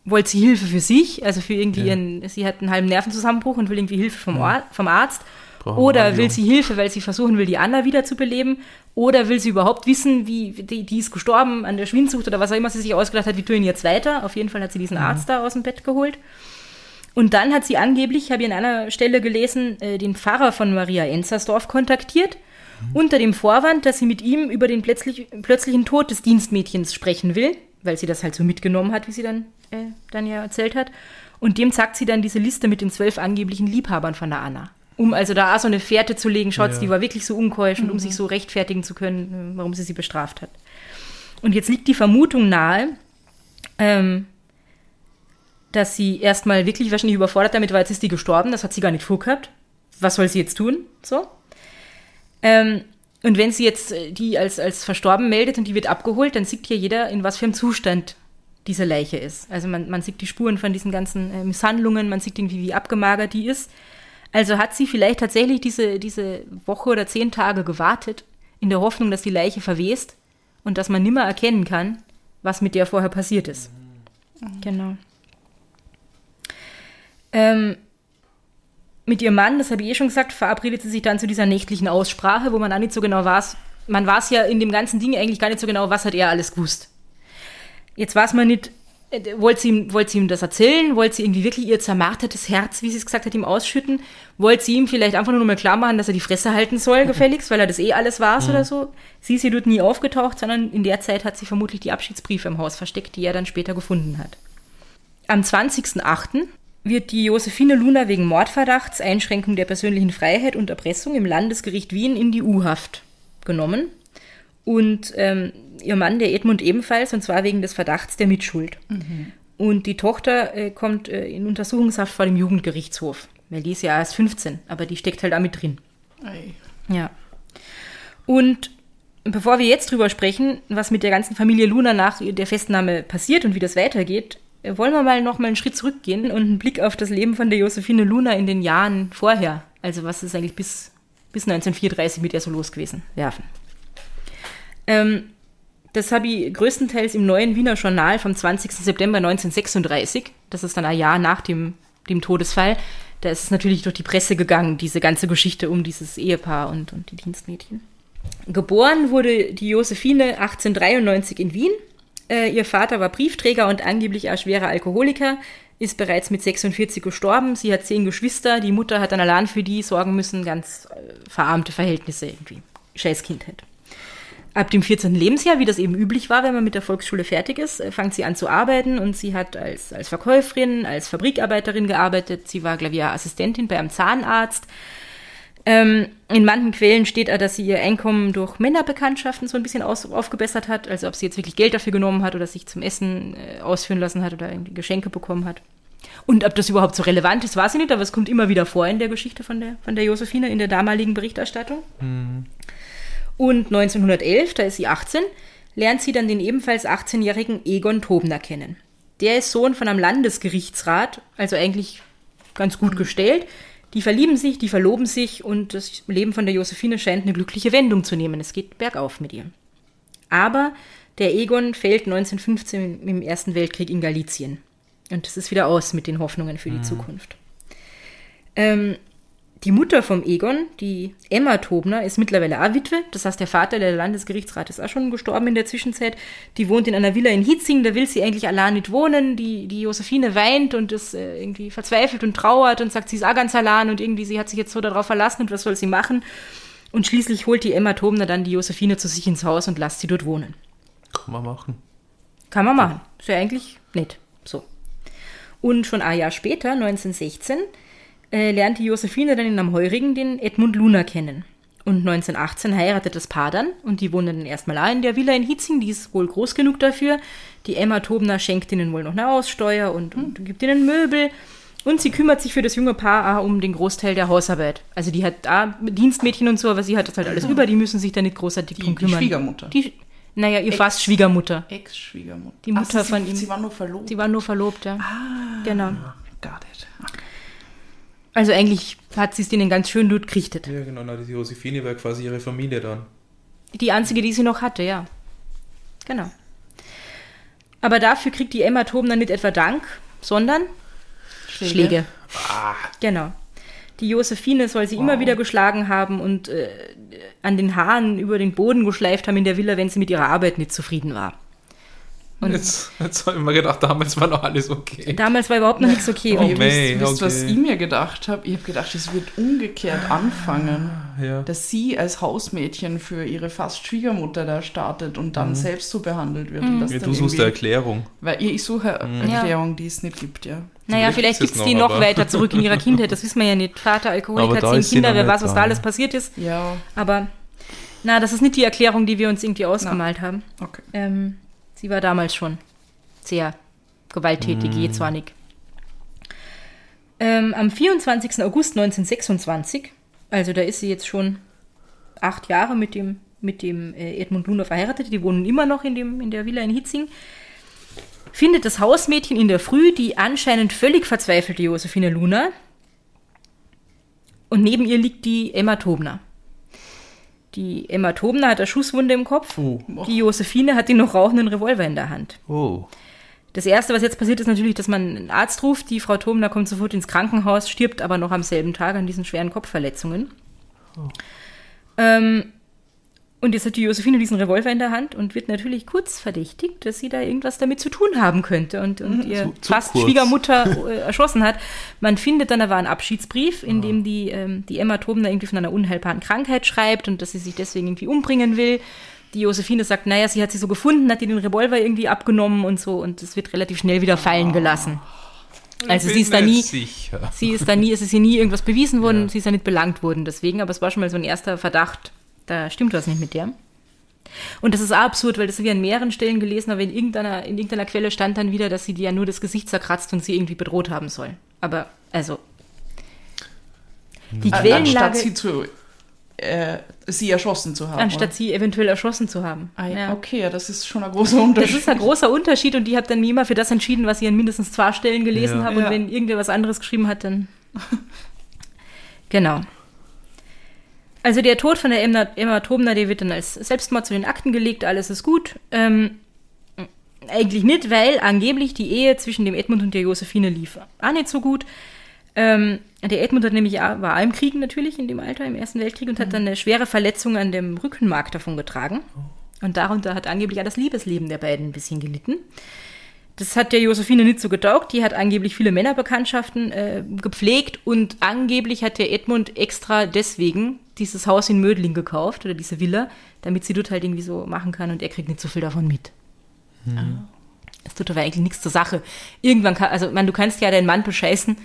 wollte sie Hilfe für sich, also für irgendwie Ja. ihren, sie hat einen halben Nervenzusammenbruch und will irgendwie Hilfe vom, Or vom Arzt. Oder will sie Hilfe, weil sie versuchen will, die Anna wieder zu beleben? Oder will sie überhaupt wissen, wie die, die ist gestorben an der Schwindsucht oder was auch immer sie sich ausgedacht hat, wie tun jetzt weiter? Auf jeden Fall hat sie diesen Arzt da aus dem Bett geholt. Und dann hat sie angeblich, habe ich an einer Stelle gelesen, äh, den Pfarrer von Maria Enzersdorf kontaktiert, unter dem Vorwand, dass sie mit ihm über den plötzlich, plötzlichen Tod des Dienstmädchens sprechen will, weil sie das halt so mitgenommen hat, wie sie dann, äh, dann ja erzählt hat. Und dem zeigt sie dann diese Liste mit den zwölf angeblichen Liebhabern von der Anna. Um also da auch so eine Fährte zu legen, schaut, Ja. die war wirklich so unkeusch und um sich so rechtfertigen zu können, äh, warum sie sie bestraft hat. Und jetzt liegt die Vermutung nahe, ähm, dass sie erstmal wirklich wahrscheinlich überfordert damit war, jetzt ist die gestorben, das hat sie gar nicht vorgehabt. Was soll sie jetzt tun? So. Ähm, und wenn sie jetzt äh, die als, als verstorben meldet und die wird abgeholt, dann sieht hier jeder, in was für einem Zustand diese Leiche ist. Also man, man sieht die Spuren von diesen ganzen äh, Misshandlungen, man sieht irgendwie, wie abgemagert die ist. Also hat sie vielleicht tatsächlich diese, diese Woche oder zehn Tage gewartet, in der Hoffnung, dass die Leiche verwest und dass man nimmer erkennen kann, was mit der vorher passiert ist. Genau. Ähm, mit ihrem Mann, das habe ich eh schon gesagt, verabredet sie sich dann zu dieser nächtlichen Aussprache, wo man auch nicht so genau weiß. Man weiß ja in dem ganzen Ding eigentlich gar nicht so genau, was hat er alles gewusst. Jetzt weiß man nicht, wollte sie, ihm- wollte sie ihm das erzählen? Wollte sie irgendwie wirklich ihr zermartertes Herz, wie sie es gesagt hat, ihm ausschütten? Wollte sie ihm vielleicht einfach nur mal klar machen, dass er die Fresse halten soll, gefälligst, weil er das eh alles weiß oder so? Sie ist hier dort nie aufgetaucht, sondern in der Zeit hat sie vermutlich die Abschiedsbriefe im Haus versteckt, die er dann später gefunden hat. Am 20.08. wird die Josephine Luna wegen Mordverdachts, Einschränkung der persönlichen Freiheit und Erpressung im Landesgericht Wien in die U-Haft genommen. Und ähm, ihr Mann, der Edmund, ebenfalls, und zwar wegen des Verdachts der Mitschuld. Und die Tochter äh, kommt äh, in Untersuchungshaft vor dem Jugendgerichtshof. Weil die ist ja erst 15, aber die steckt halt auch mit drin. Ei. Ja. Und bevor wir jetzt drüber sprechen, was mit der ganzen Familie Luna nach der Festnahme passiert und wie das weitergeht, äh, wollen wir mal noch mal einen Schritt zurückgehen und einen Blick auf das Leben von der Josephine Luna in den Jahren vorher, also was ist eigentlich bis, bis 1934 mit ihr so los gewesen, werfen. Ähm, das habe ich größtenteils im neuen Wiener Journal vom 20. September 1936, das ist dann ein Jahr nach dem, dem Todesfall, da ist es natürlich durch die Presse gegangen, diese ganze Geschichte um dieses Ehepaar und, und die Dienstmädchen. Geboren wurde die Josephine 1893 in Wien. Äh, ihr Vater war Briefträger und angeblich auch schwerer Alkoholiker, ist bereits mit 46 gestorben. Sie hat zehn Geschwister. Die Mutter hat dann allein für die sorgen müssen, ganz äh, verarmte Verhältnisse irgendwie. Scheiß Kindheit. Ab dem 14. Lebensjahr, wie das eben üblich war, wenn man mit der Volksschule fertig ist, äh, fängt sie an zu arbeiten und sie hat als, als Verkäuferin, als Fabrikarbeiterin gearbeitet. Sie war, glaube ich, auch Assistentin bei einem Zahnarzt. Ähm, in manchen Quellen steht dass sie ihr Einkommen durch Männerbekanntschaften so ein bisschen aus, aufgebessert hat. Also ob sie jetzt wirklich Geld dafür genommen hat oder sich zum Essen äh, ausführen lassen hat oder Geschenke bekommen hat. Und ob das überhaupt so relevant ist, weiß ich nicht, aber es kommt immer wieder vor in der Geschichte von der, von der Josephine, in der damaligen Berichterstattung. Und 1911, da ist sie 18, lernt sie dann den ebenfalls 18-jährigen Egon Tobner kennen. Der ist Sohn von einem Landesgerichtsrat, also eigentlich ganz gut gestellt. Die verlieben sich, die verloben sich und das Leben von der Josephine scheint eine glückliche Wendung zu nehmen. Es geht bergauf mit ihr. Aber der Egon fällt 1915 im Ersten Weltkrieg in Galizien. Und es ist wieder aus mit den Hoffnungen für die Zukunft. Ähm, die Mutter vom Egon, die Emma Tobner, ist mittlerweile auch Witwe. Das heißt, der Vater, der Landesgerichtsrat, ist auch schon gestorben in der Zwischenzeit. Die wohnt in einer Villa in Hitzing, da will sie eigentlich allein nicht wohnen. Die, die Josephine weint und ist äh, irgendwie verzweifelt und trauert und sagt, sie ist auch ganz allein und irgendwie sie hat sich jetzt so darauf verlassen und was soll sie machen? Und schließlich holt die Emma Tobner dann die Josephine zu sich ins Haus und lässt sie dort wohnen. Kann man machen. Kann man machen. Ist ja eigentlich nett. So. Und schon ein Jahr später, 1916, äh, lernt die Josephine dann in einem Heurigen den Edmund Luna kennen. Und 1918 heiratet das Paar dann und die wohnen dann erstmal auch in der Villa in Hitzing, die ist wohl groß genug dafür. Die Emma Tobner schenkt ihnen wohl noch eine Aussteuer und, und gibt ihnen Möbel. Und sie kümmert sich für das junge Paar auch um den Großteil der Hausarbeit. Also die hat da Dienstmädchen und so, aber sie hat das halt alles über, die müssen sich da nicht großartig Die- drum die kümmern. Schwiegermutter. Die, Naja, ihr Ex- fast Schwiegermutter. Ex-Schwiegermutter. Die Mutter Ach, sie, von ihm. Sie war nur verlobt. Sie war nur verlobt, ja. ah, Genau. Got it. Okay. Also eigentlich hat sie es denen ganz schön gut gerichtet. Ja, genau, na, die Josephine war quasi ihre Familie dann. Die einzige, die sie noch hatte, ja. Genau. Aber dafür kriegt die Emma Tobner nicht etwa Dank, sondern Schläge. Schläge. Genau. Die Josephine soll sie immer Wow. wieder geschlagen haben und äh, an den Haaren über den Boden geschleift haben in der Villa, wenn sie mit ihrer Arbeit nicht zufrieden war. Und Jetzt, jetzt habe ich mir gedacht, damals war noch alles okay. damals war überhaupt noch nichts okay. Oh, Und Ihr May, wisst, wisst was okay. ich mir gedacht habe? Ich habe gedacht, es wird umgekehrt anfangen. Ja. Dass sie als Hausmädchen für ihre fast Schwiegermutter da startet und dann selbst so behandelt wird. Und das Ja, du suchst eine Erklärung. Weil ich, suche eine Ja. Erklärung, die es nicht gibt, ja. naja, Vielleicht gibt es die noch, noch weiter zurück in ihrer Kindheit. Das wissen wir ja nicht. Vater, Alkoholiker, zehn Kinder, wer weiß, was da. alles passiert ist. Ja, Aber na, das ist nicht die Erklärung, die wir uns irgendwie ausgemalt haben. okay. Ähm, sie war damals schon sehr gewalttätig, Mhm. jähzornig. Ähm, am 24. August 1926, also da ist sie jetzt schon acht Jahre mit dem, mit dem äh, Edmund Luna verheiratet, die wohnen immer noch in, dem, in der Villa in Hitzing, findet das Hausmädchen in der Früh die anscheinend völlig verzweifelte Josephine Luna und neben ihr liegt die Emma Tobner. Die Emma Tobner hat eine Schusswunde im Kopf. Oh. Die Josephine hat den noch rauchenden Revolver in der Hand. Oh. Das Erste, was jetzt passiert, ist natürlich, dass man einen Arzt ruft. Die Frau Tobner kommt sofort ins Krankenhaus, stirbt aber noch am selben Tag an diesen schweren Kopfverletzungen. Ähm, und jetzt hat die Josephine diesen Revolver in der Hand und wird natürlich kurz verdächtigt, dass sie da irgendwas damit zu tun haben könnte und, und ihr Zu- zu fast kurz. Schwiegermutter äh, erschossen hat. Man findet dann aber einen Abschiedsbrief, in dem die, ähm, die Emma Tobner irgendwie von einer unheilbaren Krankheit schreibt und dass sie sich deswegen irgendwie umbringen will. Die Josephine sagt, naja, sie hat sie so gefunden, hat ihr den Revolver irgendwie abgenommen und so und es wird relativ schnell wieder fallen gelassen. Also sie ist da nie, Sicher. sie ist da nie, es ist ihr nie irgendwas bewiesen worden, Ja. sie ist da nicht belangt worden deswegen, aber es war schon mal so ein erster Verdacht, da stimmt was nicht mit der. Und das ist auch absurd, weil das habe ich an mehreren Stellen gelesen, aber in irgendeiner, in irgendeiner Quelle stand dann wieder, dass sie die ja nur das Gesicht zerkratzt und sie irgendwie bedroht haben soll. Aber, also. Die An- Quellenlage, Anstatt sie zu äh, sie erschossen zu haben. anstatt sie eventuell erschossen zu haben. oder? Ah, ja. Ja. Okay, ja, das ist schon ein großer Das Unterschied. ist ein großer Unterschied und die hat dann wie immer für das entschieden, was sie an mindestens zwei Stellen gelesen Ja. habe. Und Ja. wenn irgendwer was anderes geschrieben hat, dann. genau. Also der Tod von der Emma, Emma Tobner, der wird dann als Selbstmord zu den Akten gelegt, alles ist gut. Ähm, eigentlich nicht, weil angeblich die Ehe zwischen dem Edmund und der Josephine lief. Auch nicht so gut. Ähm, der Edmund hat nämlich war im Krieg natürlich in dem Alter, im Ersten Weltkrieg, und hat dann eine schwere Verletzung an dem Rückenmark davon getragen. Und darunter hat angeblich auch das Liebesleben der beiden ein bisschen gelitten. Das hat der Josephine nicht so getaugt. Die hat angeblich viele Männerbekanntschaften äh, gepflegt und angeblich hat der Edmund extra deswegen dieses Haus in Mödling gekauft oder diese Villa, damit sie dort halt irgendwie so machen kann und er kriegt nicht so viel davon mit. Es tut aber eigentlich nichts zur Sache. Irgendwann kann, also man, du kannst ja deinen Mann bescheißen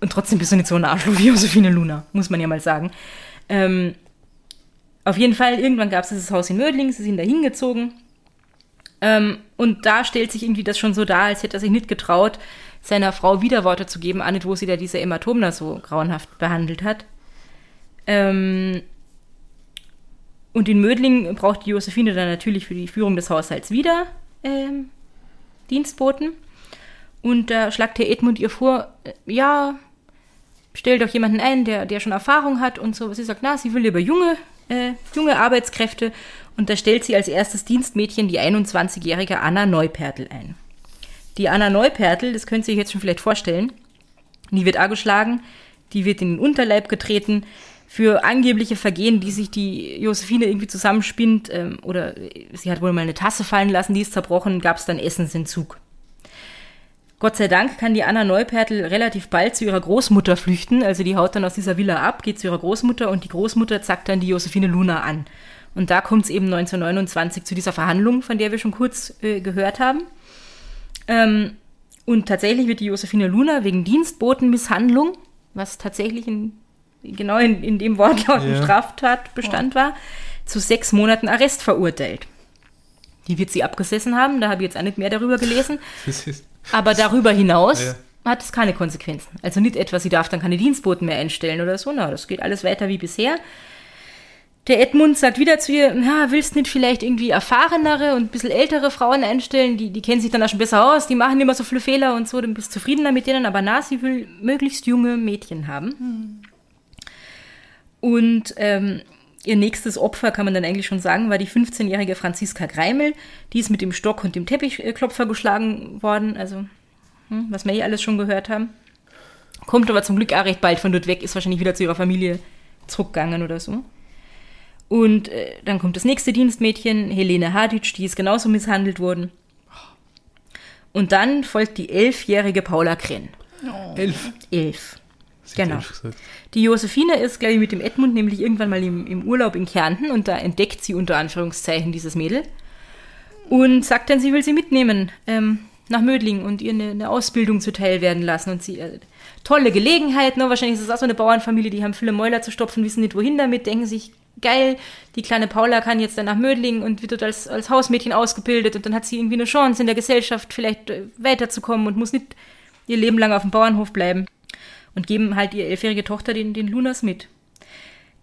und trotzdem bist du nicht so ein Arschloch wie Josephine Luna, muss man ja mal sagen. Ähm, auf jeden Fall, irgendwann gab es dieses Haus in Mödling, sie sind da hingezogen. Ähm, und da stellt sich irgendwie das schon so dar, als hätte er sich nicht getraut, seiner Frau Widerworte zu geben, nicht, wo sie da diese Emma Tobner so grauenhaft behandelt hat. Ähm, und in Mödling braucht die Josephine dann natürlich für die Führung des Haushalts wieder ähm, Dienstboten. Und da schlagt der Edmund ihr vor, äh, ja, stell doch jemanden ein, der, der schon Erfahrung hat und so. Sie sagt, na, sie will lieber junge, äh, junge Arbeitskräfte. Und da stellt sie als erstes Dienstmädchen die 21-jährige Anna Neupertl ein. Die Anna Neupertl, das könnt ihr euch jetzt schon vielleicht vorstellen, die wird angeschlagen, die wird in den Unterleib getreten für angebliche Vergehen, die sich die Josephine irgendwie zusammenspinnt. Ähm, oder sie hat wohl mal eine Tasse fallen lassen, die ist zerbrochen, gab es dann Essensentzug. Gott sei Dank kann die Anna Neupertl relativ bald zu ihrer Großmutter flüchten. Also die haut dann aus dieser Villa ab, geht zu ihrer Großmutter und die Großmutter zackt dann die Josephine Luna an. Und da kommt es eben 1929 zu dieser Verhandlung, von der wir schon kurz äh, gehört haben. Ähm, und tatsächlich wird die Josephine Luna wegen Dienstbotenmisshandlung, was tatsächlich in, genau in, in dem Wortlaut ein Ja. Straftatbestand war, zu sechs Monaten Arrest verurteilt. Die wird sie abgesessen haben, da habe ich jetzt auch nicht mehr darüber gelesen. Aber darüber hinaus Ja. hat es keine Konsequenzen. Also nicht etwa, sie darf dann keine Dienstboten mehr einstellen oder so. Na, das geht alles weiter wie bisher. Der Edmund sagt wieder zu ihr, na, willst nicht vielleicht irgendwie erfahrenere und ein bisschen ältere Frauen einstellen, die, die kennen sich dann auch schon besser aus, die machen immer so viele Fehler und so, dann bist du zufriedener mit denen, aber na, sie will möglichst junge Mädchen haben. Und ähm, ihr nächstes Opfer, kann man dann eigentlich schon sagen, war die 15-jährige Franziska Greimel. Die ist mit dem Stock und dem Teppichklopfer geschlagen worden, also hm, was wir eh alles schon gehört haben. Kommt aber zum Glück auch recht bald von dort weg, ist wahrscheinlich wieder zu ihrer Familie zurückgegangen oder so. Und äh, dann kommt das nächste Dienstmädchen, Helene Hadic, die ist genauso misshandelt worden. Und dann folgt die elfjährige Paula Krenn. Elf. Elf. Sie Genau. Die Josephine ist, glaube ich, mit dem Edmund nämlich irgendwann mal im, im Urlaub in Kärnten und da entdeckt sie unter Anführungszeichen dieses Mädel und sagt dann, sie will sie mitnehmen ähm, nach Mödling und ihr eine, eine Ausbildung zuteil werden lassen. Und sie, äh, tolle Gelegenheit, ne? wahrscheinlich ist es auch so eine Bauernfamilie, die haben viele Mäuler zu stopfen, wissen nicht wohin damit, denken sich, geil, die kleine Paula kann jetzt dann nach Mödling und wird dort als, als Hausmädchen ausgebildet und dann hat sie irgendwie eine Chance in der Gesellschaft vielleicht äh, weiterzukommen und muss nicht ihr Leben lang auf dem Bauernhof bleiben und geben halt ihr elfjährige Tochter den, den Lunas mit.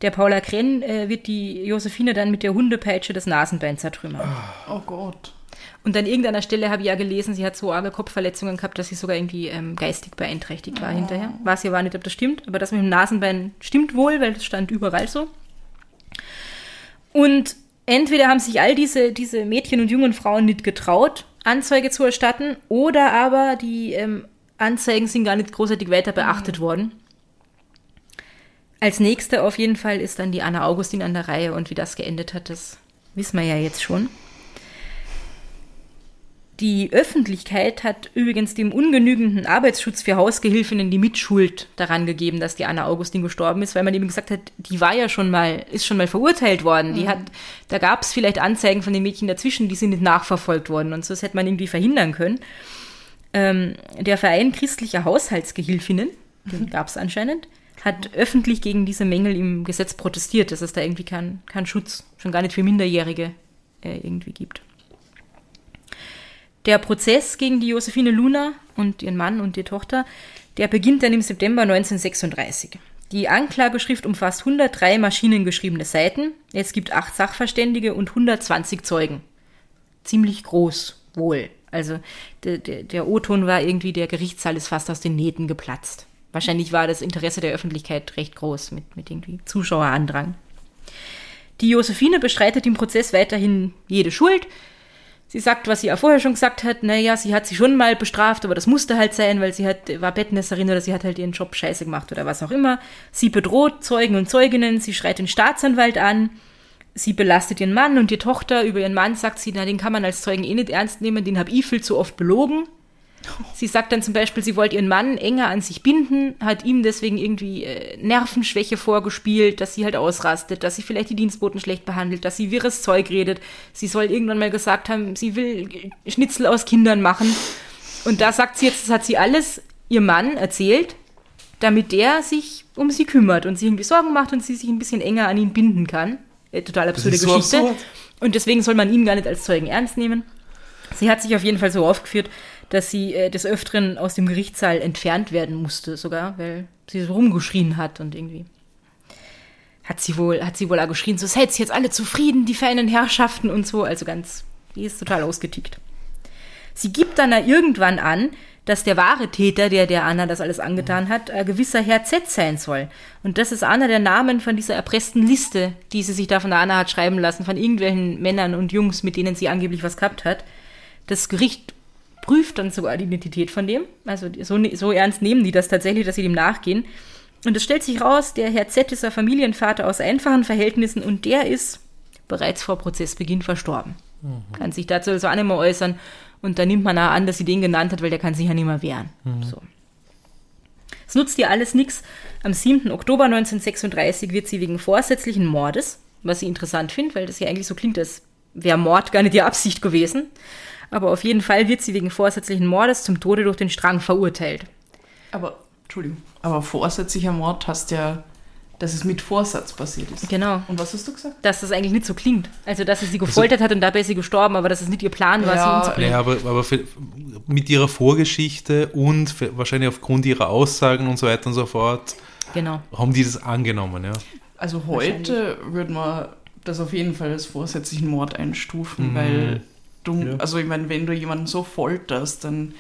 Der Paula Krenn äh, wird die Josephine dann mit der Hundepeitsche das Nasenbein zertrümmern. Oh Gott. Und an irgendeiner Stelle habe ich ja gelesen, sie hat so arge Kopfverletzungen gehabt, dass sie sogar irgendwie ähm, geistig beeinträchtigt war hinterher. Weiß ja war nicht, ob das stimmt, aber das mit dem Nasenbein stimmt wohl, weil das stand überall so. Und entweder haben sich all diese, diese Mädchen und jungen Frauen nicht getraut, Anzeige zu erstatten, oder aber die ähm, Anzeigen sind gar nicht großartig weiter beachtet worden. Als nächste auf jeden Fall ist dann die Anna Augustin an der Reihe und wie das geendet hat, das wissen wir ja jetzt schon. Die Öffentlichkeit hat übrigens dem ungenügenden Arbeitsschutz für Hausgehilfinnen die Mitschuld daran gegeben, dass die Anna Augustin gestorben ist, weil man eben gesagt hat, die war ja schon mal, ist schon mal verurteilt worden. Die hat, da gab es vielleicht Anzeigen von den Mädchen dazwischen, die sind nicht nachverfolgt worden und so das hätte man irgendwie verhindern können. Ähm, der Verein christlicher Haushaltsgehilfinnen, den gab es anscheinend, hat öffentlich gegen diese Mängel im Gesetz protestiert, dass es da irgendwie keinen keinen Schutz, schon gar nicht für Minderjährige äh, irgendwie gibt. Der Prozess gegen die Josephine Luna und ihren Mann und die Tochter, der beginnt dann im September 1936. Die Anklageschrift umfasst 103 maschinengeschriebene Seiten. Es gibt acht Sachverständige und 120 Zeugen. Ziemlich groß, wohl. Also der, der, der O-Ton war irgendwie, der Gerichtssaal ist fast aus den Nähten geplatzt. Wahrscheinlich war das Interesse der Öffentlichkeit recht groß mit, mit irgendwie Zuschauerandrang. Die Josephine bestreitet im Prozess weiterhin jede Schuld. Sie sagt, was sie ja vorher schon gesagt hat, naja, sie hat sie schon mal bestraft, aber das musste halt sein, weil sie hat, war Bettnässerin oder sie hat halt ihren Job scheiße gemacht oder was auch immer. Sie bedroht Zeugen und Zeuginnen, sie schreit den Staatsanwalt an, sie belastet ihren Mann und die Tochter. Über ihren Mann sagt sie, na, den kann man als Zeugen eh nicht ernst nehmen, den hab ich viel zu oft belogen. Sie sagt dann zum Beispiel, sie wollte ihren Mann enger an sich binden, hat ihm deswegen irgendwie äh, Nervenschwäche vorgespielt, dass sie halt ausrastet, dass sie vielleicht die Dienstboten schlecht behandelt, dass sie wirres Zeug redet. Sie soll irgendwann mal gesagt haben, sie will Schnitzel aus Kindern machen. Und da sagt sie jetzt, das hat sie alles ihr Mann erzählt, damit der sich um sie kümmert und sich irgendwie Sorgen macht und sie sich ein bisschen enger an ihn binden kann. Äh, total absurde so Geschichte. absurd. Und deswegen soll man ihn gar nicht als Zeugen ernst nehmen. Sie hat sich auf jeden Fall so aufgeführt, dass sie äh, des Öfteren aus dem Gerichtssaal entfernt werden musste, sogar, weil sie so rumgeschrien hat und irgendwie. Hat sie wohl, hat sie wohl auch geschrien, so seid jetzt alle zufrieden, die feinen Herrschaften und so. Also ganz, die ist total ausgetickt. Sie gibt dann irgendwann an, dass der wahre Täter, der der Anna das alles angetan hat, ein gewisser Herr Z sein soll. Und das ist einer der Namen von dieser erpressten Liste, die sie sich da von der Anna hat schreiben lassen, von irgendwelchen Männern und Jungs, mit denen sie angeblich was gehabt hat. Das Gericht prüft dann sogar die Identität von dem. Also so, so ernst nehmen die das tatsächlich, dass sie dem nachgehen. Und es stellt sich raus, der Herr Z ist ein Familienvater aus einfachen Verhältnissen und der ist bereits vor Prozessbeginn verstorben. Kann sich dazu also auch nicht mehr äußern. Und da nimmt man auch an, dass sie den genannt hat, weil der kann sich ja nicht mehr wehren. So. Es nutzt ihr alles nichts. Am 7. Oktober 1936 wird sie wegen vorsätzlichen Mordes, was ich interessant finde, weil das ja eigentlich so klingt, als wäre Mord gar nicht die Absicht gewesen. Aber auf jeden Fall wird sie wegen vorsätzlichen Mordes zum Tode durch den Strang verurteilt. Aber, Entschuldigung, aber vorsätzlicher Mord heißt ja, dass es mit Vorsatz passiert ist. Genau. Und was hast du gesagt? Dass das eigentlich nicht so klingt. Also, dass sie sie gefoltert hat und dabei ist sie gestorben, aber dass es nicht ihr Plan war, Ja, sie umzubringen. Ja, aber, aber für, mit ihrer Vorgeschichte und für, wahrscheinlich aufgrund ihrer Aussagen und so weiter und so fort Genau. haben die das angenommen, ja. Also heute würde man das auf jeden Fall als vorsätzlichen Mord einstufen, weil du, Ja. also ich meine, wenn du jemanden so folterst, dann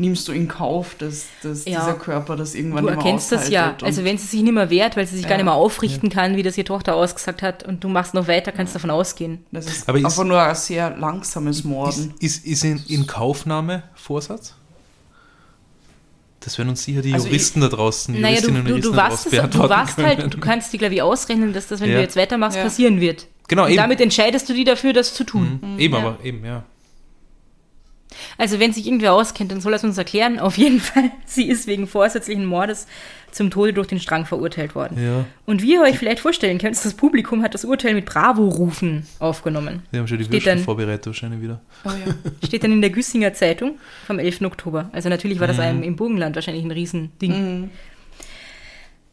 nimmst du in Kauf, dass, dass Ja. dieser Körper das irgendwann Du nicht mehr erkennst das ja. und- Also wenn sie sich nicht mehr wehrt, weil sie sich gar Ja. nicht mehr aufrichten kann, wie das ihre Tochter ausgesagt hat, und du machst noch weiter, kannst davon ausgehen. Das ist Aber ist- einfach nur ein sehr langsames Ist, Morden. ist, ist in, in Kaufnahme Vorsatz? Das werden uns sicher die Also Juristen da draußen, die Naja, du, Juristinnen und du, Juristen du warst, draußen es, du warst halt, du kannst dir, glaube ich, ausrechnen, dass das, wenn Ja. du jetzt weitermachst, Ja. passieren wird. Genau, und eben. damit entscheidest du dich dafür, das zu tun. Mhm. Eben, Ja. aber eben, ja. Also wenn sich irgendwer auskennt, dann soll er es uns erklären. Auf jeden Fall, sie ist wegen vorsätzlichen Mordes zum Tode durch den Strang verurteilt worden. Ja, Und wie ihr euch vielleicht vorstellen könnt, das Publikum hat das Urteil mit Bravo-Rufen aufgenommen. wir haben schon die Steht Würstchen dann- vorbereitet wahrscheinlich wieder. Oh ja. Steht dann in der Güssinger Zeitung vom 11. Oktober. Also natürlich war das Mhm. einem im Burgenland wahrscheinlich ein Riesending.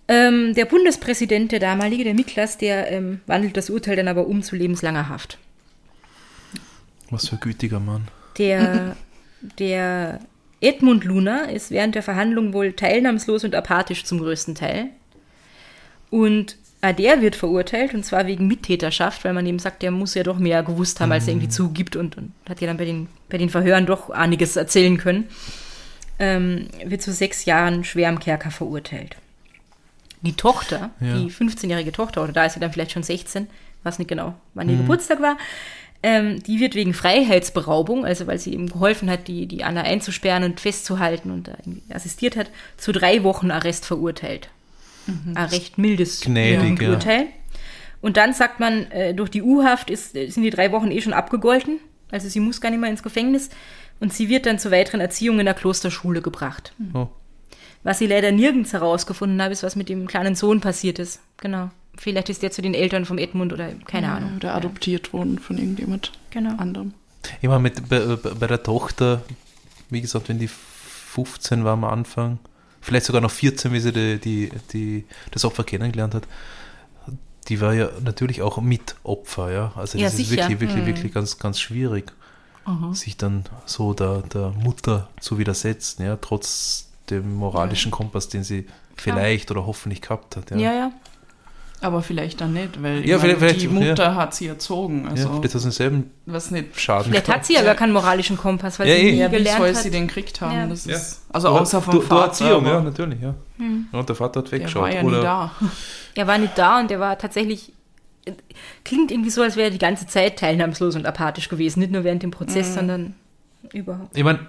Ähm, der Bundespräsident, der damalige, der Miklas, der ähm, wandelt das Urteil dann aber um zu lebenslanger Haft. Was für ein gütiger Mann. Der, der Edmund Luna ist während der Verhandlung wohl teilnahmslos und apathisch zum größten Teil. Und der wird verurteilt, und zwar wegen Mittäterschaft, weil man eben sagt, der muss ja doch mehr gewusst haben, als er irgendwie zugibt und, und hat ja dann bei den, bei den Verhören doch einiges erzählen können. Ähm, wird zu sechs Jahren schwer am Kerker verurteilt. Die Tochter, Ja. die 15-jährige Tochter, oder da ist sie dann vielleicht schon 16, weiß nicht genau, wann ihr Geburtstag war, ähm, die wird wegen Freiheitsberaubung, also weil sie ihm geholfen hat, die, die Anna einzusperren und festzuhalten und da irgendwie assistiert hat, zu drei Wochen Arrest verurteilt. Ein recht mildes. Urteil. Und dann sagt man, äh, durch die U-Haft äh, sind die drei Wochen eh schon abgegolten, also sie muss gar nicht mehr ins Gefängnis und sie wird dann zur weiteren Erziehung in der Klosterschule gebracht. Oh. Was sie leider nirgends herausgefunden habe, ist, was mit dem kleinen Sohn passiert ist. Genau. Vielleicht ist der zu den Eltern vom Edmund oder keine Ahnung. Der adoptiert worden von irgendjemand Genau. anderem. Ich meine, mit, bei, bei der Tochter, wie gesagt, wenn die 15 war am Anfang, vielleicht sogar noch 14, wie sie die, die, die, das Opfer kennengelernt hat, die war ja natürlich auch mit Opfer, ja. Also Ja, das ist sicher. wirklich, wirklich, Mhm. wirklich ganz, ganz schwierig, sich dann so der, der Mutter zu widersetzen, ja, trotz dem moralischen Kompass, den sie vielleicht oder hoffentlich gehabt hat. Ja, Ja, ja. Aber vielleicht dann nicht, weil Ja, meine, vielleicht- die vielleicht, Mutter hat sie erzogen. ja Also, vielleicht hat sie denselben was nicht. Schaden Vielleicht hat sie ja gar keinen moralischen Kompass, weil Ja, sie eh. nie Ja, wie gelernt soll hat. sie den gekriegt haben? Ja. Das Ja. ist, also außer vom du, du Vater. Erziehung, ja, aber natürlich, ja. Hm. ja. Und der Vater hat Der weggeschaut. war ja oder nie da. Er war nicht da und er war tatsächlich. Klingt irgendwie so, als wäre er die ganze Zeit teilnahmslos und apathisch gewesen. Nicht nur während dem Prozess, sondern überhaupt. Ich meine,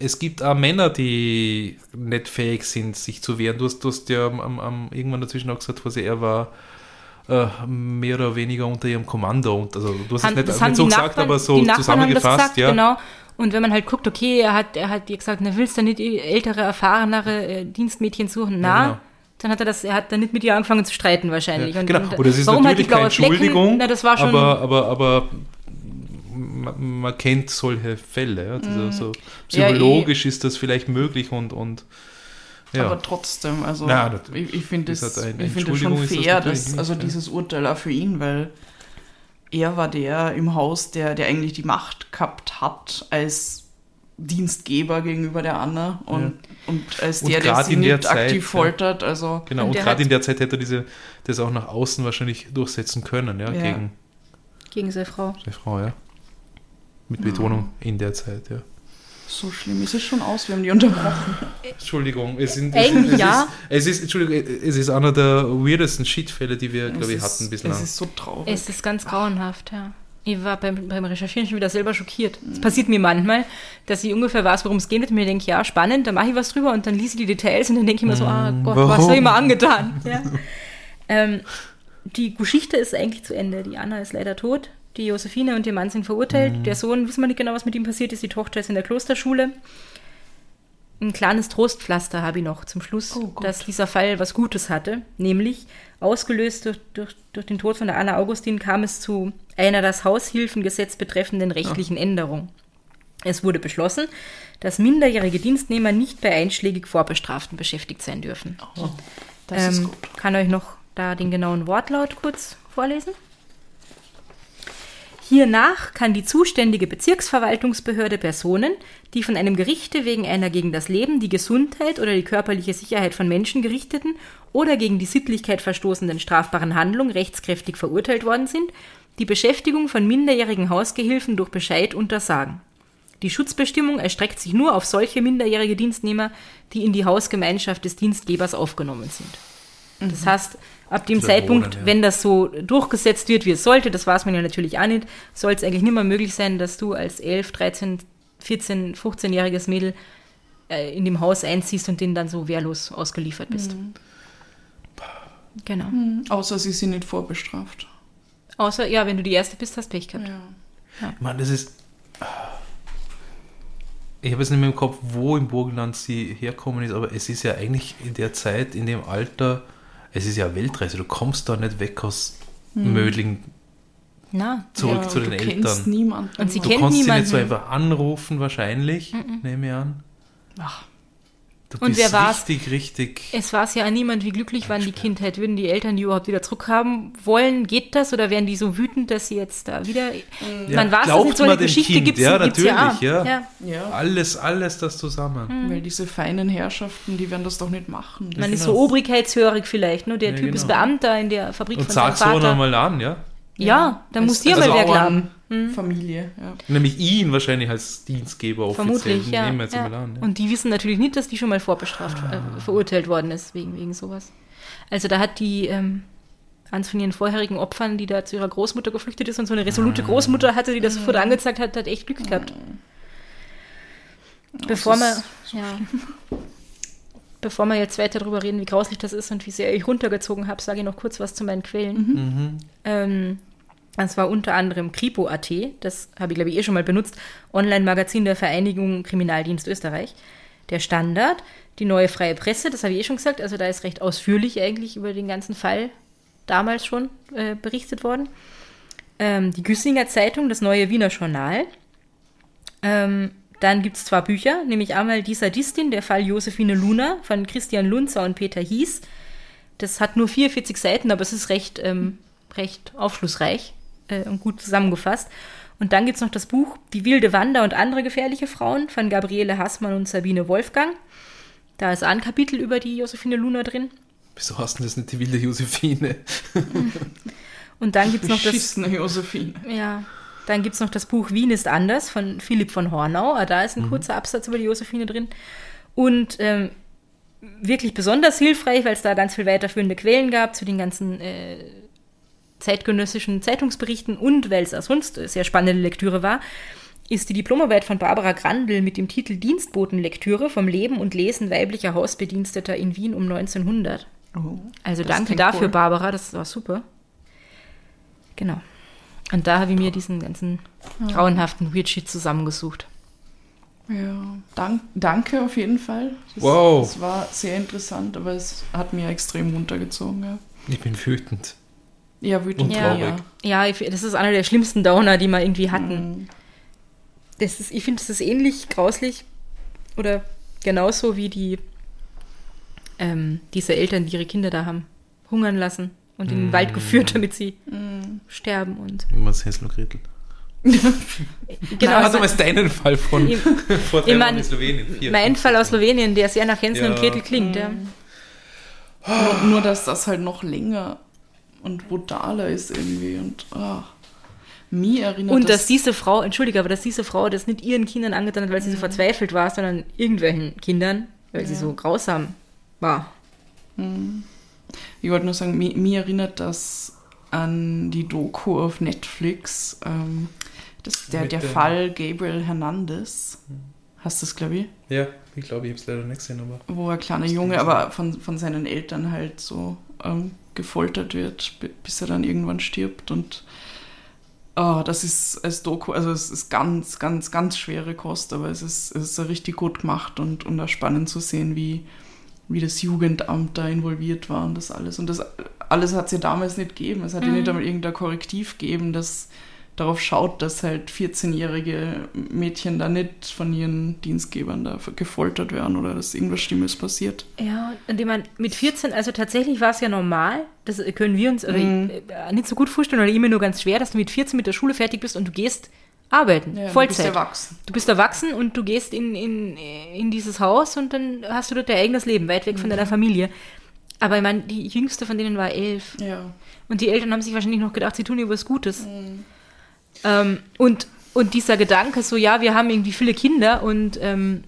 es gibt auch Männer, die nicht fähig sind, sich zu wehren. Du hast, du hast ja am, am, irgendwann dazwischen auch gesagt, quasi er war äh, mehr oder weniger unter ihrem Kommando. Und, also, du hast es nicht, nicht so gesagt, Nachbarn- aber so zusammengefasst. gesagt, ja. genau. Und wenn man halt guckt, okay, er hat, er hat dir gesagt, na, willst du nicht ältere, erfahrenere äh, Dienstmädchen suchen? Na, genau. dann hat er das, er hat dann nicht mit ihr angefangen zu streiten wahrscheinlich. Ja, Und, genau. und, Oder es ist warum hat die natürlich keine Flecken? Entschuldigung, Na, das war schon. aber, aber, aber man, man kennt solche Fälle. Ja. Also, so Ja, psychologisch ist das vielleicht möglich und, und ja. Aber trotzdem, also Na, das- ich, ich finde es halt finde es schon das fair, natürlich dass, also ja. dieses Urteil auch für ihn, weil er war der im Haus, der, der eigentlich die Macht gehabt hat als Dienstgeber gegenüber der Anna und, und als Und der, der grad sie der nicht Zeit, aktiv ja. foltert. Also Genau, Und und der gerade in der Zeit hätte er diese, das auch nach außen wahrscheinlich durchsetzen können, ja, Ja. gegen gegen seine Frau. seine Frau, ja. Mit Betonung in der Zeit, ja. so schlimm ist es schon aus, wir haben die unterbrochen. Entschuldigung, es sind Eigentlich es, ja. Ist, es ist, Entschuldigung, es ist einer der weirdesten Shitfälle, die wir, glaube ich, Es hatten ist- bislang. Es ist so traurig. Es ist ganz grauenhaft, ja. Ich war beim, beim Recherchieren schon wieder selber schockiert. Es passiert mir manchmal, dass ich ungefähr weiß, worum es geht und mir denke, ja, spannend, da mache ich was drüber und dann lese ich die Details und dann denke ich mir so, ah Gott, was warum? habe ich mir angetan? Ja. ähm, die Geschichte ist eigentlich zu Ende. Die Anna ist leider tot. Die Josephine und ihr Mann sind verurteilt. Der Sohn, wissen wir nicht genau, was mit ihm passiert ist. Die Tochter ist in der Klosterschule. Ein kleines Trostpflaster habe ich noch zum Schluss, Oh dass dieser Fall was Gutes hatte. Nämlich, ausgelöst durch, durch, durch den Tod von der Anna Augustin kam es zu einer das Haushilfengesetz betreffenden rechtlichen Änderung. Es wurde beschlossen, dass minderjährige Dienstnehmer nicht bei einschlägig Vorbestraften beschäftigt sein dürfen. Oh, das ist Ähm, gut. kann euch noch da den genauen Wortlaut kurz vorlesen. Hiernach kann die zuständige Bezirksverwaltungsbehörde Personen, die von einem Gerichte wegen einer gegen das Leben, die Gesundheit oder die körperliche Sicherheit von Menschen gerichteten oder gegen die Sittlichkeit verstoßenden strafbaren Handlung rechtskräftig verurteilt worden sind, die Beschäftigung von minderjährigen Hausgehilfen durch Bescheid untersagen. Die Schutzbestimmung erstreckt sich nur auf solche minderjährige Dienstnehmer, die in die Hausgemeinschaft des Dienstgebers aufgenommen sind. Das heißt, ab dem Zeitpunkt, Wohnen, ja. wenn das so durchgesetzt wird, wie es sollte, das weiß man ja natürlich auch nicht, soll es eigentlich nicht mehr möglich sein, dass du als 11, 13, 14, 15-jähriges Mädel äh, in dem Haus einziehst und denen dann so wehrlos ausgeliefert bist. Genau. Außer sie sind nicht vorbestraft. Außer, ja, wenn du die Erste bist, hast Pech gehabt. Ja. Mann, das ist. Ich habe jetzt nicht mehr im Kopf, wo im Burgenland sie herkommen ist, aber es ist ja eigentlich in der Zeit, in dem Alter, es ist ja eine Weltreise. Du kommst da nicht weg aus Mödling Na, zurück Ja, zu den du Eltern. Kennst niemanden. Und sie Du kennt kannst sie niemanden. nicht so einfach anrufen, wahrscheinlich, nehme ich an. Ach, Du Und bist wer war's? richtig, richtig. Es weiß ja an niemand, wie glücklich waren die Kindheit. Würden die Eltern die überhaupt wieder zurückhaben wollen? Geht das? Oder wären die so wütend, dass sie jetzt da wieder. Ja, man weiß es glaubt nicht, so eine Geschichte Kind? gibt es Ja, ja, natürlich, auch. ja. ja. ja. Alles, alles das zusammen. Weil diese feinen Herrschaften, die werden das doch nicht machen. Das Man ist so obrigkeitshörig vielleicht. Ne? Der Ja, Typ ist genau. Beamter in der Fabrik Und von seinem sag so Vater. nochmal an, ja? ja, dann muss dir mal wer Bauern, glauben. Familie, ja. Nämlich ihn wahrscheinlich als Dienstgeber offiziell. Vermutlich, ja. Nehmen wir jetzt ja. mal an. Ja. Und die wissen natürlich nicht, dass die schon mal vorbestraft, äh, verurteilt worden ist wegen, wegen sowas. Also da hat die, ähm, eins von ihren vorherigen Opfern, die da zu ihrer Großmutter geflüchtet ist und so eine resolute Großmutter hatte, die das sofort angezeigt hat, hat echt Glück gehabt. Bevor ja, bevor wir jetzt weiter darüber reden, wie grauslich das ist und wie sehr ich runtergezogen habe, sage ich noch kurz was zu meinen Quellen. Mhm. Ähm, das war unter anderem Kripo.at, das habe ich glaube ich eh schon mal benutzt, Online-Magazin der Vereinigung Kriminaldienst Österreich. Der Standard, die neue freie Presse, das habe ich eh schon gesagt, also da ist recht ausführlich eigentlich über den ganzen Fall damals schon äh, berichtet worden. Ähm, die Güssinger Zeitung, das neue Wiener Journal. Ähm, dann gibt es zwei Bücher, nämlich einmal Die Sadistin, der Fall Josephine Luna von Christian Lunzer und Peter Hies. Das hat nur 44 Seiten, aber es ist recht, ähm, recht aufschlussreich äh, und gut zusammengefasst. Und dann gibt es noch das Buch Die wilde Wanda und andere gefährliche Frauen von Gabriele Hassmann und Sabine Wolfgang. Da ist ein Kapitel über die Josephine Luna drin. Wieso hast du das nicht die wilde Josephine? Und dann gibt es noch das Josephine. Ja, dann gibt es noch das Buch Wien ist anders von Philipp von Hornau. Ah, Da ist ein kurzer Absatz über die Josephine drin. Und ähm, wirklich besonders hilfreich, weil es da ganz viel weiterführende Quellen gab zu den ganzen äh, zeitgenössischen Zeitungsberichten und weil es auch sonst sehr spannende Lektüre war, ist die Diplomarbeit von Barbara Grandl mit dem Titel Dienstbotenlektüre vom Leben und Lesen weiblicher Hausbediensteter in Wien um 1900. Oh, Also danke dafür, cool. Barbara, das war super. Genau. Und da habe ich mir diesen ganzen grauenhaften Weird Shit zusammengesucht. Ja, dank, danke auf jeden Fall. Das, Wow. Das war sehr interessant, aber es hat mir extrem runtergezogen. Ja, Ich bin wütend. Ja wütend. Und Ja. traurig. Ja, ich, das ist einer der schlimmsten Downer, die wir irgendwie hatten. Mhm. Das ist, ich finde, das ist ähnlich grauslich oder genauso wie die ähm, diese Eltern, die ihre Kinder da haben hungern lassen und in den Wald geführt, damit sie Mhm. sterben und Was Hänsel und Gretel. genau. also was ist deinen Fall von Ich- vor drei in Slowenien? Vier, mein fünf, Fall aus Slowenien, der sehr nach Hänsel und Ja. Gretel klingt, ja. Nur, nur, dass das halt noch länger und brutaler ist irgendwie. Und ah, mir erinnert Und dass das. diese Frau, entschuldige, aber dass diese Frau das nicht ihren Kindern angetan hat, weil sie so verzweifelt war, sondern irgendwelchen Kindern, weil sie Ja. so grausam war. Ich wollte nur sagen, mir, mir erinnert das an die Doku auf Netflix. Ähm, das, der, der Fall Gabriel Hernandez. Hast du das, glaube ich? Ja, ich glaube, ich habe es leider nicht gesehen, aber. Wo ein kleiner Junge, aber von, von seinen Eltern halt so ähm, gefoltert wird, bi- bis er dann irgendwann stirbt. Und ah, das ist als Doku, also es ist ganz, ganz, ganz schwere Kost, aber es ist, es ist richtig gut gemacht und, und auch spannend zu sehen, wie, wie das Jugendamt da involviert war und das alles. Und das alles hat es ja damals nicht gegeben. Es hat ja nicht einmal irgendein Korrektiv gegeben, dass darauf schaut, dass halt 14-jährige Mädchen da nicht von ihren Dienstgebern da gefoltert werden oder dass irgendwas Schlimmes passiert. Ja, indem man mit 14, also tatsächlich war es ja normal, das können wir uns Mhm. ich, äh, nicht so gut vorstellen oder immer nur ganz schwer, dass du mit 14 mit der Schule fertig bist und du gehst arbeiten, Ja, du Vollzeit. bist erwachsen. Du bist erwachsen und du gehst in, in, in dieses Haus und dann hast du dort dein eigenes Leben, weit weg von deiner Familie. Aber ich meine, die jüngste von denen war elf. Ja. Und die Eltern haben sich wahrscheinlich noch gedacht, sie tun ihr was Gutes. Ähm, und, und dieser Gedanke, so ja, wir haben irgendwie viele Kinder und, ähm,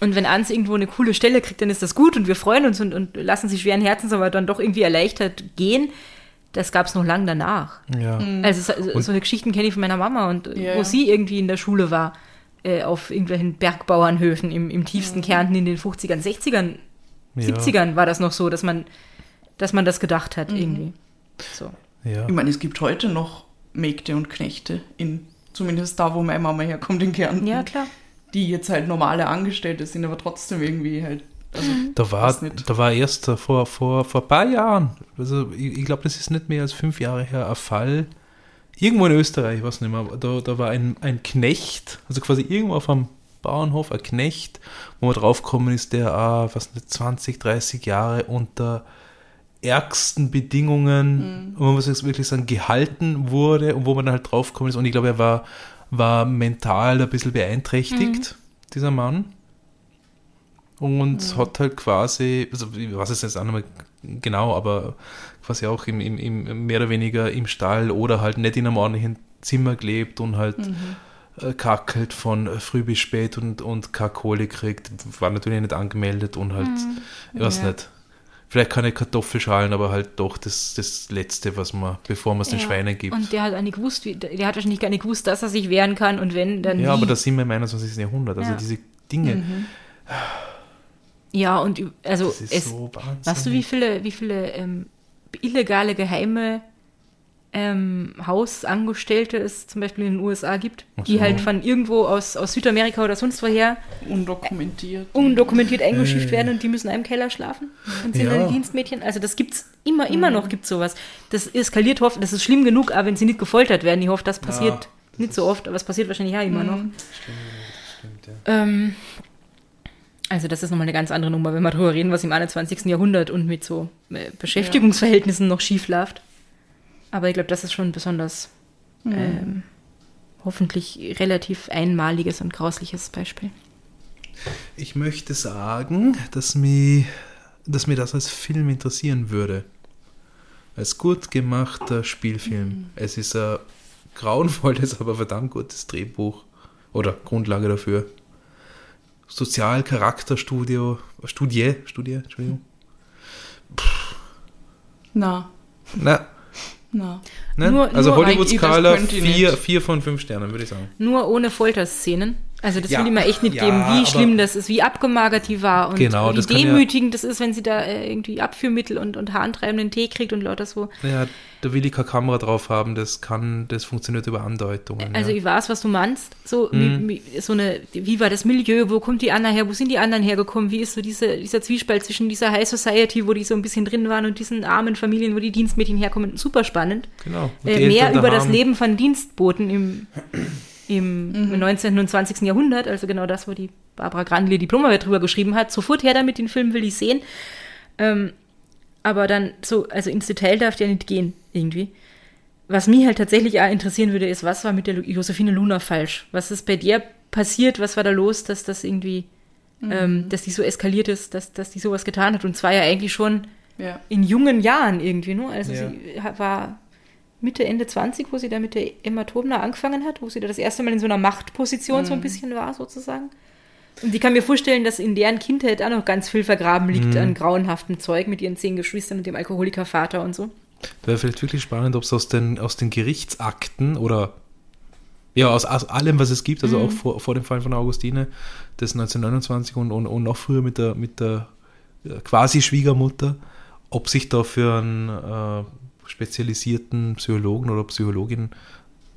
und wenn Ans irgendwo eine coole Stelle kriegt, dann ist das gut und wir freuen uns und, und lassen sie schweren Herzens aber dann doch irgendwie erleichtert gehen. Das gab es noch lang danach. Ja. Also so, solche Geschichten kenne ich von meiner Mama und Ja. wo sie irgendwie in der Schule war, äh, auf irgendwelchen Bergbauernhöfen im, im tiefsten Kärnten in den 50ern, 60ern, Ja. 70ern war das noch so, dass man, dass man das gedacht hat irgendwie. So. Ja. Ich meine, es gibt heute noch Mägde und Knechte, in, zumindest da, wo meine Mama herkommt, in Kärnten. Ja, klar. Die jetzt halt normale Angestellte sind, aber trotzdem irgendwie halt. Also, Da war, da war erst äh, vor, vor, vor ein paar Jahren, also ich, ich glaube, das ist nicht mehr als fünf Jahre her, ein Fall, irgendwo in Österreich, ich weiß nicht mehr, da, da war ein, ein Knecht, also quasi irgendwo auf einem Bauernhof, ein Knecht, wo man draufgekommen ist, der, ah, was nicht, 20, 30 Jahre unter ärgsten Bedingungen, wo man muss jetzt wirklich sagen, gehalten wurde und wo man dann halt draufgekommen ist. Und ich glaube, er war, war mental ein bisschen beeinträchtigt, dieser Mann. Und hat halt quasi, also ich weiß es jetzt auch nicht mehr genau, aber quasi auch im, im, im mehr oder weniger im Stall oder halt nicht in einem ordentlichen Zimmer gelebt und halt äh, kackelt von äh, früh bis spät und, und keine Kohle kriegt, war natürlich nicht angemeldet und halt, ich weiß Ja. nicht, vielleicht keine Kartoffelschalen, aber halt doch das, das Letzte, was man, bevor man es den Ja. Schweinen gibt. Und der hat auch nicht gewusst, der hat wahrscheinlich gar nicht gewusst, dass er sich wehren kann und wenn, dann ja, wie. aber da sind wir im 21. Jahrhundert, also Ja. diese Dinge, ja, und also es, so weißt du, wie viele, wie viele ähm, illegale geheime ähm, Hausangestellte es zum Beispiel in den USA gibt, Ach die so. halt von irgendwo aus, aus Südamerika oder sonst woher undokumentiert. undokumentiert eingeschifft werden und die müssen in einem Keller schlafen und sind Ja. dann die Dienstmädchen. Also das gibt's immer, immer noch gibt's sowas. Das eskaliert hoffentlich, das ist schlimm genug, aber wenn sie nicht gefoltert werden, ich hoffe, das passiert das nicht so oft, aber es passiert wahrscheinlich ja immer noch. Stimmt, ja. Ähm, also das ist nochmal eine ganz andere Nummer, wenn wir darüber reden, was im 21. Jahrhundert und mit so äh, Beschäftigungsverhältnissen noch schief läuft. Aber ich glaube, das ist schon ein besonders ähm, hoffentlich relativ einmaliges und grausliches Beispiel. Ich möchte sagen, dass mich, dass mir das als Film interessieren würde. Als gut gemachter Spielfilm. Es ist ein grauenvolles, aber verdammt gutes Drehbuch. Oder Grundlage dafür. Sozialcharakterstudio, Studie, Studie, Entschuldigung. Na, Na, na. ne? Nur- also Hollywood-Skala das könnt ihr vier, nicht. vier von fünf Sternen, würde ich sagen. Nur ohne Folterszenen. Also das Ja, will ich mir echt nicht ja, geben, wie schlimm das ist, wie abgemagert die war und Genau, wie kann ja- demütigend das ist, wenn sie da äh, irgendwie Abführmittel und, und haarentreibenden Tee kriegt und lauter so. Ja, da will ich keine Kamera drauf haben, das kann, das funktioniert über Andeutungen. Also ich weiß, was du meinst. So, Mhm. wie, so eine, wie war das Milieu, wo kommt die Anna her, wo sind die anderen hergekommen, wie ist so diese, dieser Zwiespalt zwischen dieser High Society, wo die so ein bisschen drin waren und diesen armen Familien, wo die Dienstmädchen herkommen, super spannend. Genau. Äh, mehr über das. Leben von Dienstboten im, im, Mhm. im 19. und 20. Jahrhundert, also genau das, wo die Barbara Grandli Diplomarbeit drüber geschrieben hat. Sofort her damit, den Film will ich sehen. Ähm, aber dann so, also ins Detail darf der nicht gehen, irgendwie. Was mich halt tatsächlich auch interessieren würde, ist, was war mit der Josephine Luna falsch? Was ist bei der passiert? Was war da los, dass das irgendwie, ähm, dass die so eskaliert ist, dass, dass die sowas getan hat? Und zwar ja eigentlich schon Ja. in jungen Jahren irgendwie, ne? Also Ja. sie war Mitte, Ende 20, wo sie da mit der Emma Tobner angefangen hat, wo sie da das erste Mal in so einer Machtposition so ein bisschen war, sozusagen. Und ich kann mir vorstellen, dass in deren Kindheit auch noch ganz viel vergraben liegt an grauenhaftem Zeug mit ihren zehn Geschwistern und dem Alkoholikervater und so. Wäre vielleicht wirklich spannend, ob es aus den, aus den Gerichtsakten oder ja, aus, aus allem, was es gibt, also Mhm. auch vor, vor dem Fall von Augustine, das 1929 und, und, und auch früher mit der, mit der äh, quasi Schwiegermutter, ob sich da für einen äh, spezialisierten Psychologen oder Psychologin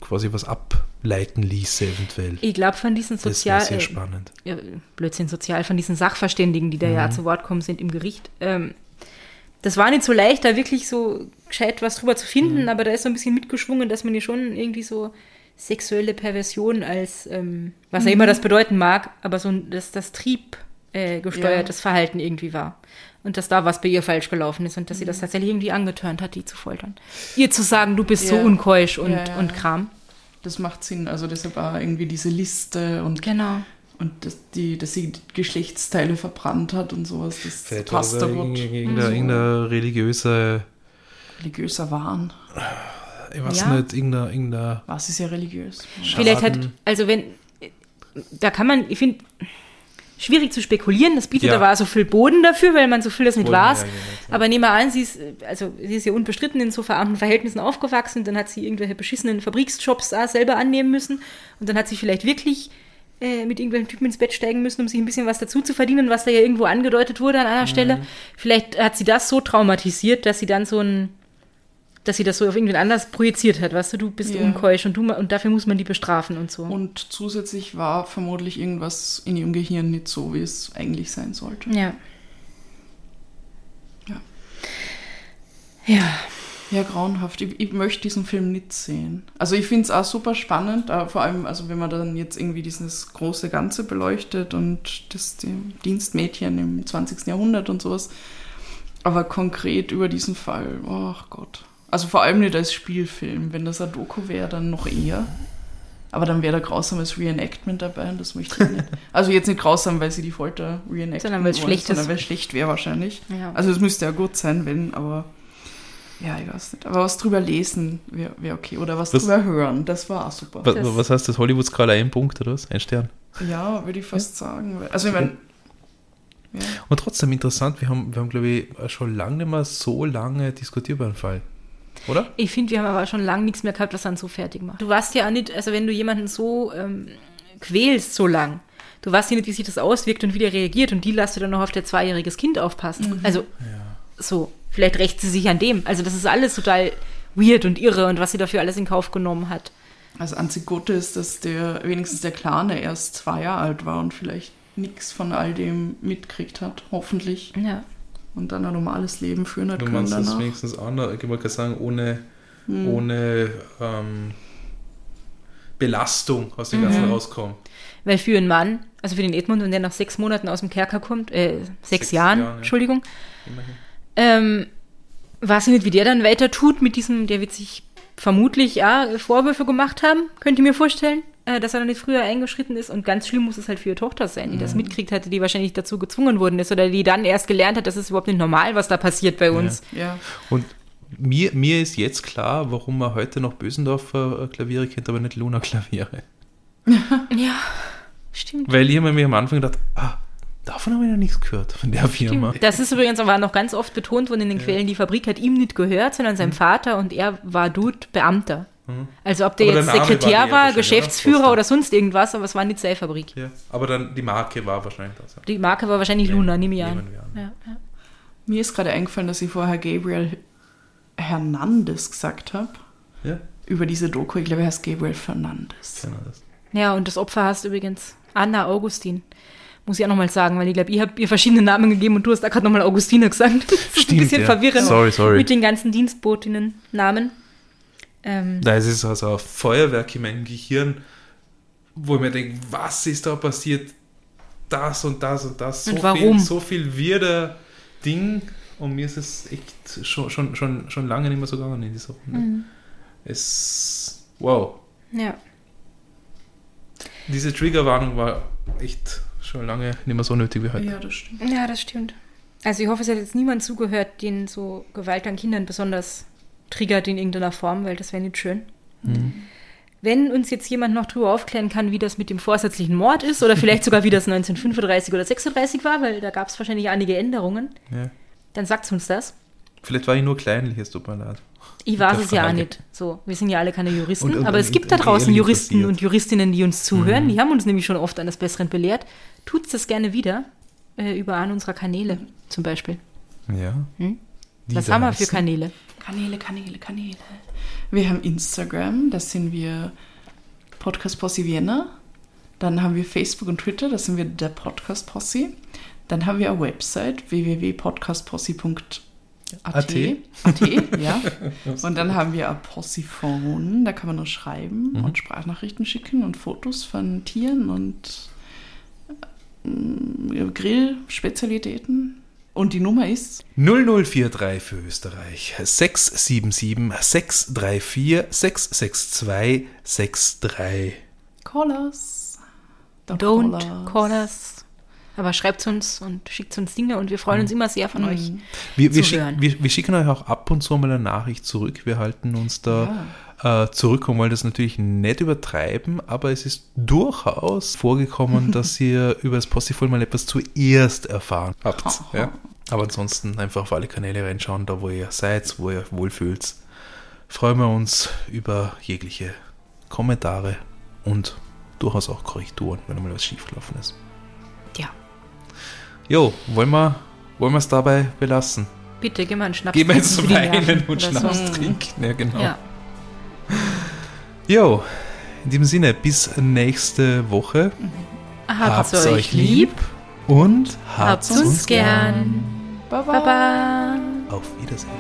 quasi was ableiten ließe, eventuell. Ich glaube, von diesen Das Sozial... sehr äh, spannend. ja, Blödsinn sozial, von diesen Sachverständigen, die da Mhm. ja zu Wort kommen sind im Gericht, ähm, das war nicht so leicht, da wirklich so gescheit was drüber zu finden, aber da ist so ein bisschen mitgeschwungen, dass man hier schon irgendwie so sexuelle Perversion als, ähm, was ja immer das bedeuten mag, aber so ein- das, das Trieb äh, gesteuertes Verhalten irgendwie war. Und dass da was bei ihr falsch gelaufen ist und dass sie das tatsächlich irgendwie angetörnt hat, die zu foltern. Ihr zu sagen, du bist so Ja. unkeusch und, Ja, ja, und. Kram. Das macht Sinn. Also deshalb war irgendwie diese Liste und, Genau. und dass, die, dass sie Geschlechtsteile verbrannt hat und sowas. Das Vielleicht passt da irgendein, gut. irgendein, So irgendein religiöse, religiöser Wahn. ich weiß Ja. nicht, irgendein, irgendein Was ist ja religiös? Vielleicht hat, Schaden. also wenn, da kann man, ich finde, schwierig zu spekulieren, das bietet Ja. aber so viel Boden dafür, weil man so viel das nicht Boden weiß. ja. Aber nehmen wir an, sie ist, also sie ist ja unbestritten in so verarmten Verhältnissen aufgewachsen, dann hat sie irgendwelche beschissenen Fabriksjobs auch selber annehmen müssen und dann hat sie vielleicht wirklich äh, mit irgendwelchen Typen ins Bett steigen müssen, um sich ein bisschen was dazu zu verdienen, was da ja irgendwo angedeutet wurde an einer Mhm. Stelle. Vielleicht hat sie das so traumatisiert, dass sie dann so ein dass sie das so auf irgendwen anders projiziert hat, weißt du, du bist Ja. unkeusch und, du, und dafür muss man die bestrafen und so. Und zusätzlich war vermutlich irgendwas in ihrem Gehirn nicht so, wie es eigentlich sein sollte. Ja. Ja. Ja. Ja, grauenhaft. Ich, ich möchte diesen Film nicht sehen. Also ich finde es auch super spannend, aber vor allem, also wenn man dann jetzt irgendwie dieses große Ganze beleuchtet und das die Dienstmädchen im 20. Jahrhundert und sowas. Aber konkret über diesen Fall, ach Gott. Also vor allem nicht als Spielfilm. Wenn das ein Doku wäre, dann noch eher. Aber dann wäre da grausames Reenactment dabei und das möchte ich nicht. Also jetzt nicht grausam, weil sie die Folter reenacten Sondern weil es wollen, schlecht ist. Sondern weil es schlecht wäre wahrscheinlich. Ja. Also es müsste ja gut sein, wenn, aber ja, ich weiß nicht. Aber was drüber lesen wäre wär okay. Oder was, Was- drüber hören, das war auch super. Was, Das- was heißt das? Hollywood-Skala ein Punkt oder was? Ein Stern. Ja, würde ich fast sagen. Also ich meine, ja. Und trotzdem interessant, wir haben, wir haben glaube ich, schon lange nicht mehr so lange diskutiert über den Fall. Oder? Ich finde, wir haben aber schon lange nichts mehr gehabt, was dann so fertig macht. Du weißt ja auch nicht, also wenn du jemanden so ähm, quälst so lang, du weißt ja nicht, wie sich das auswirkt und wie der reagiert und die lässt du dann noch auf der zweijähriges Kind aufpassen. Also so, vielleicht rächt sie sich an dem. Also das ist alles total weird und irre und was sie dafür alles in Kauf genommen hat. Also einzig Gute ist, dass der wenigstens der Kleine erst zwei Jahre alt war und vielleicht nichts von all dem mitkriegt hat, hoffentlich. Ja. Und dann ein normales Leben führen hat Du können meinst das danach. wenigstens anders, ich wollte gerade sagen, ohne, ohne ähm, Belastung aus dem Ganzen rauskommen. Weil für einen Mann, also für den Edmund, wenn der nach sechs Monaten aus dem Kerker kommt, äh, sechs, Sechs Jahren, Jahren, ja. Entschuldigung. Ähm, weiß ich nicht, wie der dann weiter tut mit diesem, der wird sich vermutlich ja Vorwürfe gemacht haben, könnt ihr mir vorstellen, äh, dass er dann nicht früher eingeschritten ist. Und ganz schlimm muss es halt für ihre Tochter sein, die das mitkriegt hatte, die wahrscheinlich dazu gezwungen worden ist oder die dann erst gelernt hat, das ist überhaupt nicht normal, was da passiert bei uns. Ja. Und mir, mir ist jetzt klar, warum man heute noch Bösendorfer äh, Klaviere kennt, aber nicht Luna Klaviere. Ja, stimmt. Weil ich habe mir am Anfang gedacht, ah, davon habe ich noch nichts gehört, von der Firma. Das ist übrigens aber noch ganz oft betont worden in den Quellen, die Fabrik hat ihm nicht gehört, sondern seinem Vater und er war dort Beamter. Also ob der Aber der jetzt Sekretär war, Geschäftsführer oder? oder sonst irgendwas, aber es war nicht seine Fabrik. Ja, aber dann die Marke war wahrscheinlich das. ja. Die Marke war wahrscheinlich Luna, nehme ich an. An. Ja, ja. Mir ist gerade eingefallen, dass ich vorher Gabriel Hernandez gesagt habe. Ja, Über diese Doku. Ich glaube, er heißt Gabriel Fernandez. genau das. Ja, und das Opfer hast übrigens Anna Augustin. Muss ich auch nochmal sagen, weil ich glaube, ich habe ihr verschiedene Namen gegeben und du hast da gerade nochmal Augustine gesagt. Das ist ein bisschen ja. verwirrend Sorry, sorry. mit den ganzen Dienstbotinnen-Namen. Ähm, Da ist es also ein Feuerwerk in meinem Gehirn, wo ich mir denke, was ist da passiert? Das und das und das. So Und warum? Viel, so viel wirder Ding. Und mir ist es echt schon, schon, schon, schon lange nicht mehr so gegangen in dieser Runde. Mhm. Es, wow. ja. Diese Triggerwarnung war echt schon lange nicht mehr so nötig wie heute. Ja, das stimmt. ja, das stimmt. Also ich hoffe, es hat jetzt niemand zugehört, den so Gewalt an Kindern besonders triggert in irgendeiner Form, weil das wäre nicht schön. Mhm. Wenn uns jetzt jemand noch darüber aufklären kann, wie das mit dem vorsätzlichen Mord ist oder vielleicht sogar wie das 1935 oder 36 war, weil da gab es wahrscheinlich einige Änderungen, Ja. dann sagt uns das. Vielleicht war ich nur kleinlich, es tut mir leid. Ich weiß es ja auch nicht. So, wir sind ja alle keine Juristen, Und- und- aber es gibt da draußen Juristen passiert. und Juristinnen, die uns zuhören. Mhm. Die haben uns nämlich schon oft eines Besseren belehrt. Tut's das gerne wieder äh, über einen unserer Kanäle zum Beispiel. Ja. Hm? Was haben wir für? Kanäle? Kanäle, Kanäle, Kanäle. Wir haben Instagram, da sind wir Podcast Posse Vienna. Dann haben wir Facebook und Twitter, da sind wir der Podcast Posse. Dann haben wir eine Website www.podcastposse.at. AT. AT, ja. Und dann haben wir Apossiphon, da kann man nur schreiben Mhm. und Sprachnachrichten schicken und Fotos von Tieren und äh, Grillspezialitäten. Und die Nummer ist 0043 für Österreich 677 634 662 63. Call us. Don't call us. Aber schreibt uns und schickt uns Dinge und wir freuen uns immer sehr von euch. Wir, wir, schick, wir, wir schicken euch auch ab und zu mal eine Nachricht zurück. Wir halten uns da äh, zurück und wollen das natürlich nicht übertreiben, aber es ist durchaus vorgekommen, dass ihr über das Possible mal etwas zuerst erfahren habt. ja? Aber ansonsten einfach auf alle Kanäle reinschauen, da wo ihr seid, wo ihr euch wohlfühlt. Freuen wir uns über jegliche Kommentare und durchaus auch Korrekturen, wenn mal was schiefgelaufen ist. Ja, Jo, wollen wir wollen wir es dabei belassen? bitte, geh mal einen Schnaps Gehen wir jetzt die weinen und Schnaps so. trinken. Ja, genau. Ja, Jo, in diesem Sinne, bis nächste Woche. habt's euch lieb, und habt's uns gern. Baba. Baba. Auf Wiedersehen.